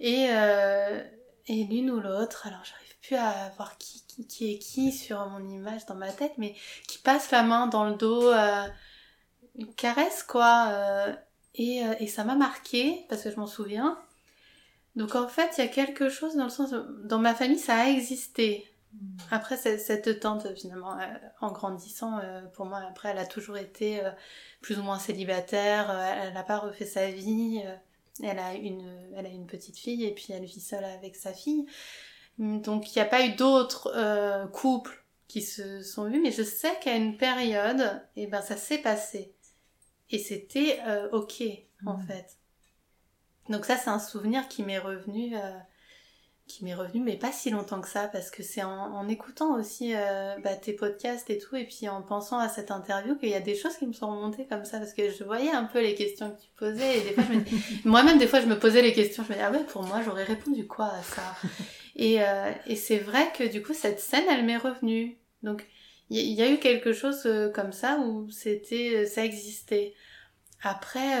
Et, euh, et l'une ou l'autre, alors j'arrive plus à voir qui, qui, est qui sur mon image dans ma tête, mais qui passe la main dans le dos, euh, une caresse, quoi. et, et ça m'a marqué, parce que je m'en souviens. Donc en fait, il y a quelque chose dans le sens, dans ma famille, ça a existé. Après, cette tante, finalement, euh, en grandissant, euh, pour moi, après, elle a toujours été euh, plus ou moins célibataire, elle n'a pas refait sa vie, elle, a une, elle a une petite fille et puis elle vit seule avec sa fille. Donc, il n'y a pas eu d'autres couples qui se sont vus, mais je sais qu'à une période, et eh ben, ça s'est passé. Et c'était ok, en mmh. fait. Donc ça, c'est un souvenir qui m'est revenu qui m'est revenu, mais pas si longtemps que ça, parce que c'est en, écoutant aussi euh, bah, tes podcasts et tout, et puis en pensant à cette interview qu'il y a des choses qui me sont remontées comme ça, parce que je voyais un peu les questions que tu posais, et des fois, moi-même, des fois, je me posais les questions, je me disais, ah ouais, pour moi, j'aurais répondu quoi à ça? Et, euh, et c'est vrai que du coup, cette scène, elle m'est revenue. Donc, il y, a eu quelque chose euh, comme ça où c'était, ça existait. Après,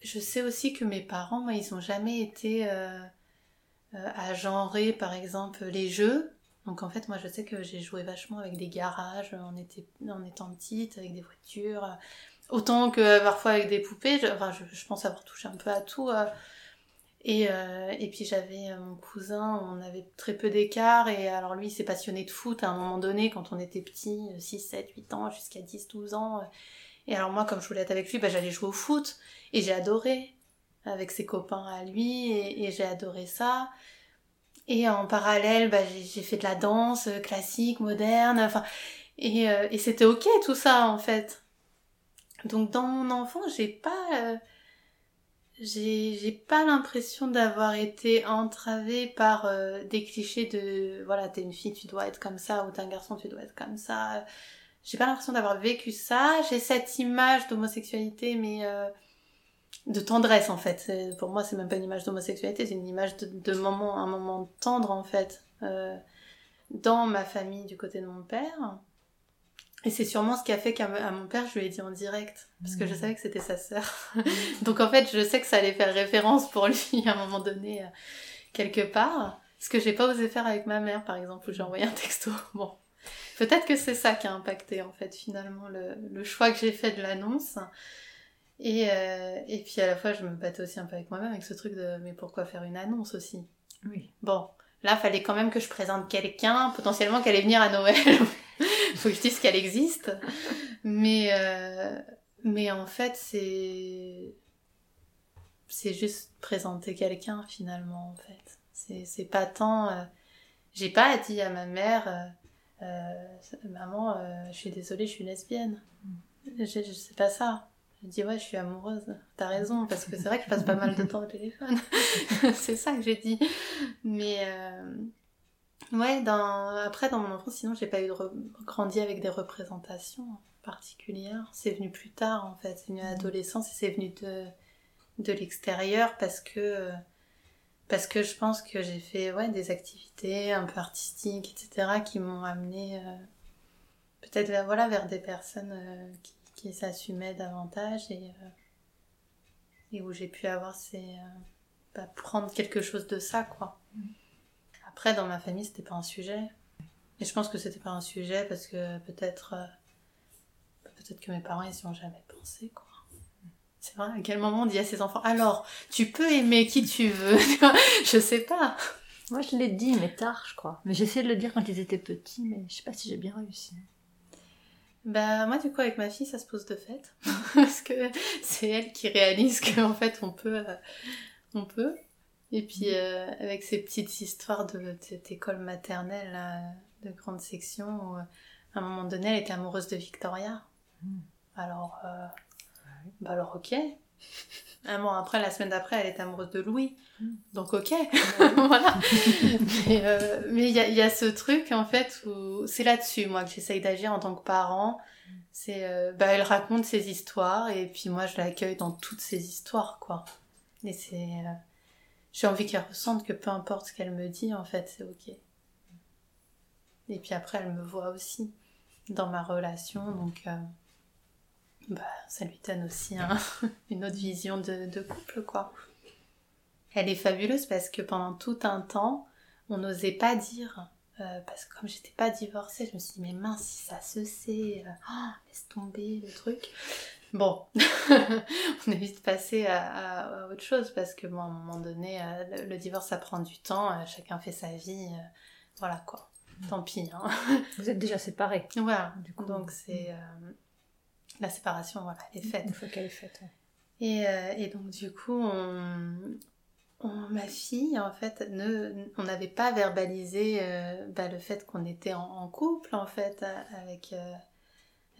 je sais aussi que mes parents, moi, ils ont jamais été à genrer par exemple les jeux. Donc en fait moi je sais que j'ai joué vachement avec des garages en, était, étant petite, avec des voitures, euh, autant que parfois avec des poupées. Je, enfin je, pense avoir touché un peu à tout. Euh. Et, et puis j'avais mon cousin, on avait très peu d'écart, et alors lui il s'est passionné de foot à un moment donné quand on était petit, 6, 7, 8 ans, jusqu'à 10, 12 ans. Et alors moi comme je voulais être avec lui, bah, j'allais jouer au foot, et j'ai adoré avec ses copains à lui et, j'ai adoré ça. Et en parallèle, bah, j'ai fait de la danse euh, classique, moderne, enfin, et, euh, et c'était ok tout ça en fait. Donc dans mon enfance, j'ai pas, euh, j'ai pas l'impression d'avoir été entravée par des clichés de, voilà, t'es une fille, tu dois être comme ça, ou t'es un garçon, tu dois être comme ça. j'ai pas l'impression d'avoir vécu ça. J'ai cette image d'homosexualité, mais euh, de tendresse en fait. Pour moi, c'est même pas une image d'homosexualité, c'est une image de, de, moment, un moment tendre en fait. Euh, dans ma famille du côté de mon père. Et c'est sûrement ce qui a fait qu'à mon père, je lui ai dit en direct. Parce que je mmh. savais que c'était sa sœur. Mmh. Donc en fait, je sais que ça allait faire référence pour lui à un moment donné, euh, quelque part. Ce que j'ai pas osé faire avec ma mère, par exemple, où j'ai envoyé un texto. Bon. Peut-être que c'est ça qui a impacté, en fait, finalement, le, le choix que j'ai fait de l'annonce. Et, euh, et puis à la fois, je me battais aussi un peu avec moi-même, avec ce truc de mais pourquoi faire une annonce aussi? Oui. Bon, Là, fallait quand même que je présente quelqu'un, potentiellement qu'elle allait venir à Noël. Faut que je dise qu'elle existe. Mais, euh, mais en fait, c'est. C'est juste présenter quelqu'un, finalement, en fait. C'est pas tant. Euh, j'ai pas dit à ma mère, euh, maman, je suis désolée, je suis lesbienne. Je, je sais pas ça. Je dis ouais, je suis amoureuse. T'as raison, parce que c'est vrai je passe pas mal de temps au téléphone. c'est ça que j'ai dit. Mais euh... ouais, dans... après dans mon enfance, sinon j'ai pas eu de grandi avec des représentations particulières. C'est venu plus tard en fait, c'est venu à l'adolescence et c'est venu de de l'extérieur parce que parce que je pense que j'ai fait ouais des activités un peu artistiques etc qui m'ont amené euh, peut-être voilà vers des personnes euh, qui qui s'assumait davantage et, euh, et où j'ai pu avoir ces. Euh, bah, prendre quelque chose de ça, quoi. Après, dans ma famille, c'était pas un sujet. Et je pense que c'était pas un sujet parce que peut-être. Euh, peut-être que mes parents, ils y ont jamais pensé, quoi. C'est vrai, à quel moment on dit à ses enfants Alors, tu peux aimer qui tu veux? Je sais pas. Moi, je l'ai dit, mais tard, je crois. Mais j'essayais de le dire quand ils étaient petits, mais je sais pas si j'ai bien réussi. Bah moi du coup avec ma fille ça se pose de fait. Parce que c'est elle qui réalise qu'en fait on peut euh, on peut. Et puis mm. euh, avec ces petites histoires de cette école maternelle là, de grande section où, euh, à un moment donné elle était amoureuse de Victoria. Mm. alors bah alors ok un mois après, la semaine d'après, elle est amoureuse de Louis. Mm. Donc ok, voilà. Euh, mais il y, a, y, a, ce truc en fait où c'est là-dessus moi que j'essaye d'agir en tant que parent. C'est euh, bah elle raconte ses histoires et puis moi je l'accueille dans toutes ses histoires quoi. Et c'est euh, j'ai envie qu'elle ressente que peu importe ce qu'elle me dit en fait c'est ok. Et puis après elle me voit aussi dans ma relation donc bah, ça lui donne aussi une autre vision de, couple, quoi. Elle est fabuleuse parce que pendant tout un temps, on n'osait pas dire, euh, parce que comme j'étais pas divorcée, je me suis dit, mais mince, si ça se sait, euh, oh, laisse tomber le truc. Bon, on est vite passé à, autre chose parce que, bon, à un moment donné, euh, le, divorce, ça prend du temps, chacun fait sa vie, voilà quoi. Tant pis. Hein. Vous êtes déjà séparés. Voilà, du coup. Donc c'est la séparation, voilà, elle est faite. Une fois qu'elle est faite. Et, euh, et, donc du coup, ma fille, en fait, ne, on n'avait pas verbalisé euh, bah, le fait qu'on était en, couple, en fait, avec, euh,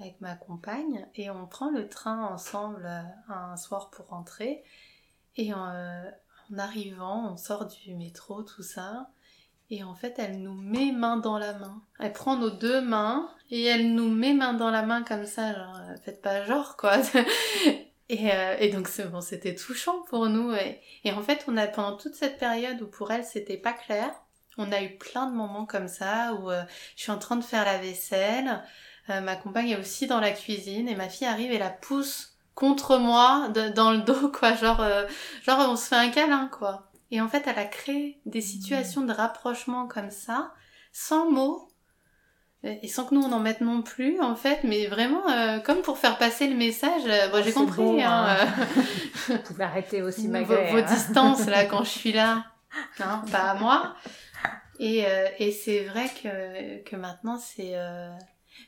avec ma compagne. Et on prend le train ensemble un soir pour rentrer. Et en, en arrivant, on sort du métro, tout ça. Et en fait, elle nous met main dans la main. Elle prend nos deux mains et elle nous met main dans la main comme ça, genre, euh, faites pas genre, quoi. et, euh, et, donc, c'était touchant pour nous. Et, et, en fait, on a, pendant toute cette période où pour elle, c'était pas clair, on a eu plein de moments comme ça où euh, je suis en train de faire la vaisselle, ma compagne est aussi dans la cuisine et ma fille arrive et la pousse contre moi dans le dos, quoi. Genre, genre, on se fait un câlin, quoi. Et en fait, elle a créé des situations de rapprochement comme ça, sans mots, et sans que nous on en mette non plus, en fait, mais vraiment euh, comme pour faire passer le message. Euh, bon, j'ai compris. hein, hein. Euh, Vous pouvez arrêter aussi malgré vos, vos distances là quand je suis là, hein, pas à moi. Et, et c'est vrai que, que maintenant c'est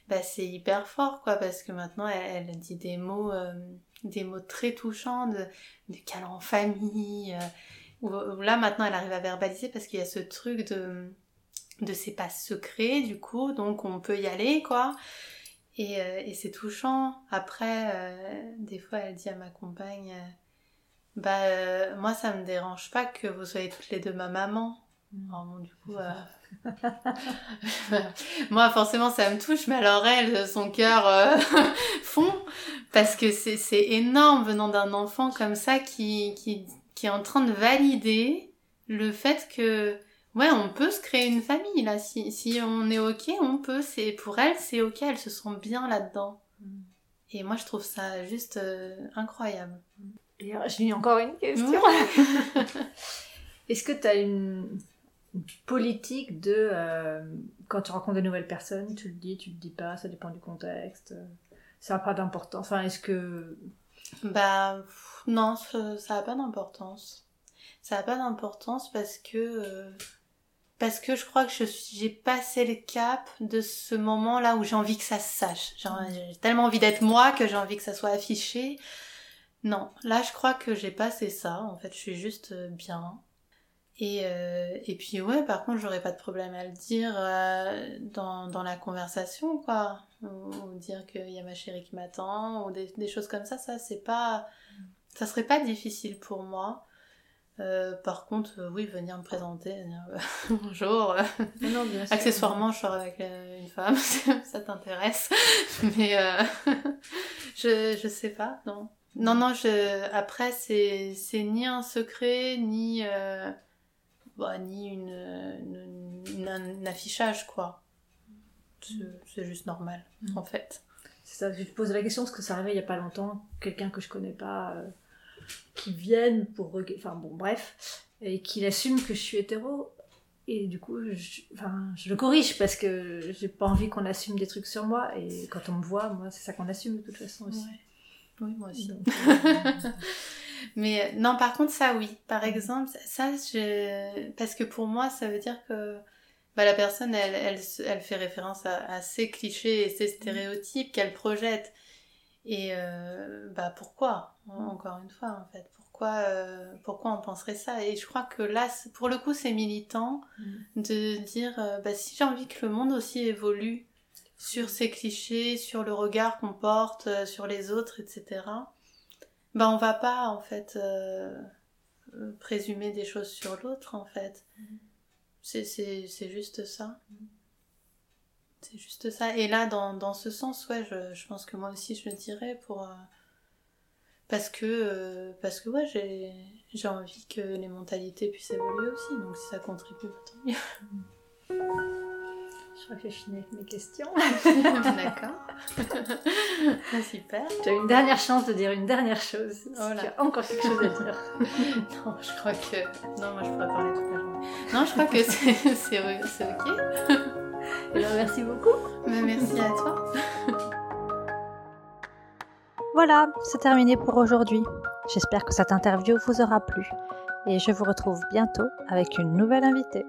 bah, c'est hyper fort quoi parce que maintenant elle, elle dit des mots des mots très touchants de, de câlins en famille là maintenant elle arrive à verbaliser parce qu'il y a ce truc de de c'est pas secret du coup donc on peut y aller quoi. Et, euh, et c'est touchant. Après euh, des fois elle dit à ma compagne euh, bah moi ça me dérange pas que vous soyez toutes les deux ma maman. Vraiment, du coup, euh, moi forcément ça me touche, mais alors elle, son cœur euh, fond, parce que c'est énorme venant d'un enfant comme ça qui, qui, qui est en train de valider le fait que ouais on peut se créer une famille là, si, si on est ok, on peut. C'est pour elle c'est ok, elle se sent bien là-dedans. Mm. Et moi je trouve ça juste euh, incroyable. J'ai encore une question. Est-ce que tu as une politique de euh, quand tu rencontres de nouvelles personnes, tu le dis, tu le dis pas, ça dépend du contexte. Ça n'a pas d'importance. Enfin, est-ce que. Bah, non, ça n'a pas d'importance. Ça n'a pas d'importance parce que. Euh, parce que je crois que j'ai passé le cap de ce moment-là où j'ai envie que ça se sache. J'ai tellement envie d'être moi que j'ai envie que ça soit affiché. Non, là je crois que j'ai passé ça. En fait, je suis juste euh, bien. Et, euh, et puis ouais, par contre, j'aurais pas de problème à le dire euh, dans, dans la conversation, quoi. Ou, dire qu'il y a ma chérie qui m'attend, ou des, des, choses comme ça, ça c'est pas... Ça serait pas difficile pour moi. Euh, par contre, oui, venir me présenter, dire bonjour. Non, bien Accessoirement, je sors avec une femme, ça t'intéresse. Mais je, je sais pas, non. Non, non, je... après, c'est ni un secret, ni bah, ni une, une, un affichage, quoi. C'est juste normal, mm. en fait. C'est ça, je te pose la question parce que ça arrivait il y a pas longtemps, quelqu'un que je connais pas euh, qui vienne pour. Enfin bon, bref, et qu'il assume que je suis hétéro. Et du coup, je, enfin, je le corrige parce que j'ai pas envie qu'on assume des trucs sur moi. Et quand on me voit, moi, c'est ça qu'on assume de toute façon aussi. Oui, moi aussi. Euh, Mais euh, non, par contre, ça oui. Par mm. exemple, ça, je... parce que pour moi, ça veut dire que bah, la personne, elle, elle, elle fait référence à, à, ces clichés et ces mm. stéréotypes qu'elle projette. Et euh, bah pourquoi? Encore une fois, en fait, pourquoi, euh, pourquoi on penserait ça? Et je crois que là, pour le coup, c'est militant de dire, bah si j'ai envie que le monde aussi évolue sur ces clichés, sur le regard qu'on porte sur les autres, etc bah on va pas en fait euh, présumer des choses sur l'autre en fait. Mm. C'est juste ça. Mm. C'est juste ça. Et là, dans, dans ce sens, ouais, je, je, pense que moi aussi je le dirais pour. Euh, parce que, euh, parce que ouais, j'ai envie que les mentalités puissent évoluer aussi. Donc si ça contribue, tant mieux. Je crois que j'ai fini avec mes questions. D'accord. Super. Tu as une dernière chance de dire une dernière chose. Oh tu as encore quelque chose à dire. non, je crois que. Non, moi je pourrais parler toute la journée. Non, je crois que c'est ok. Et bien, merci beaucoup. Mais merci à toi. Voilà, c'est terminé pour aujourd'hui. J'espère que cette interview vous aura plu. Et je vous retrouve bientôt avec une nouvelle invitée.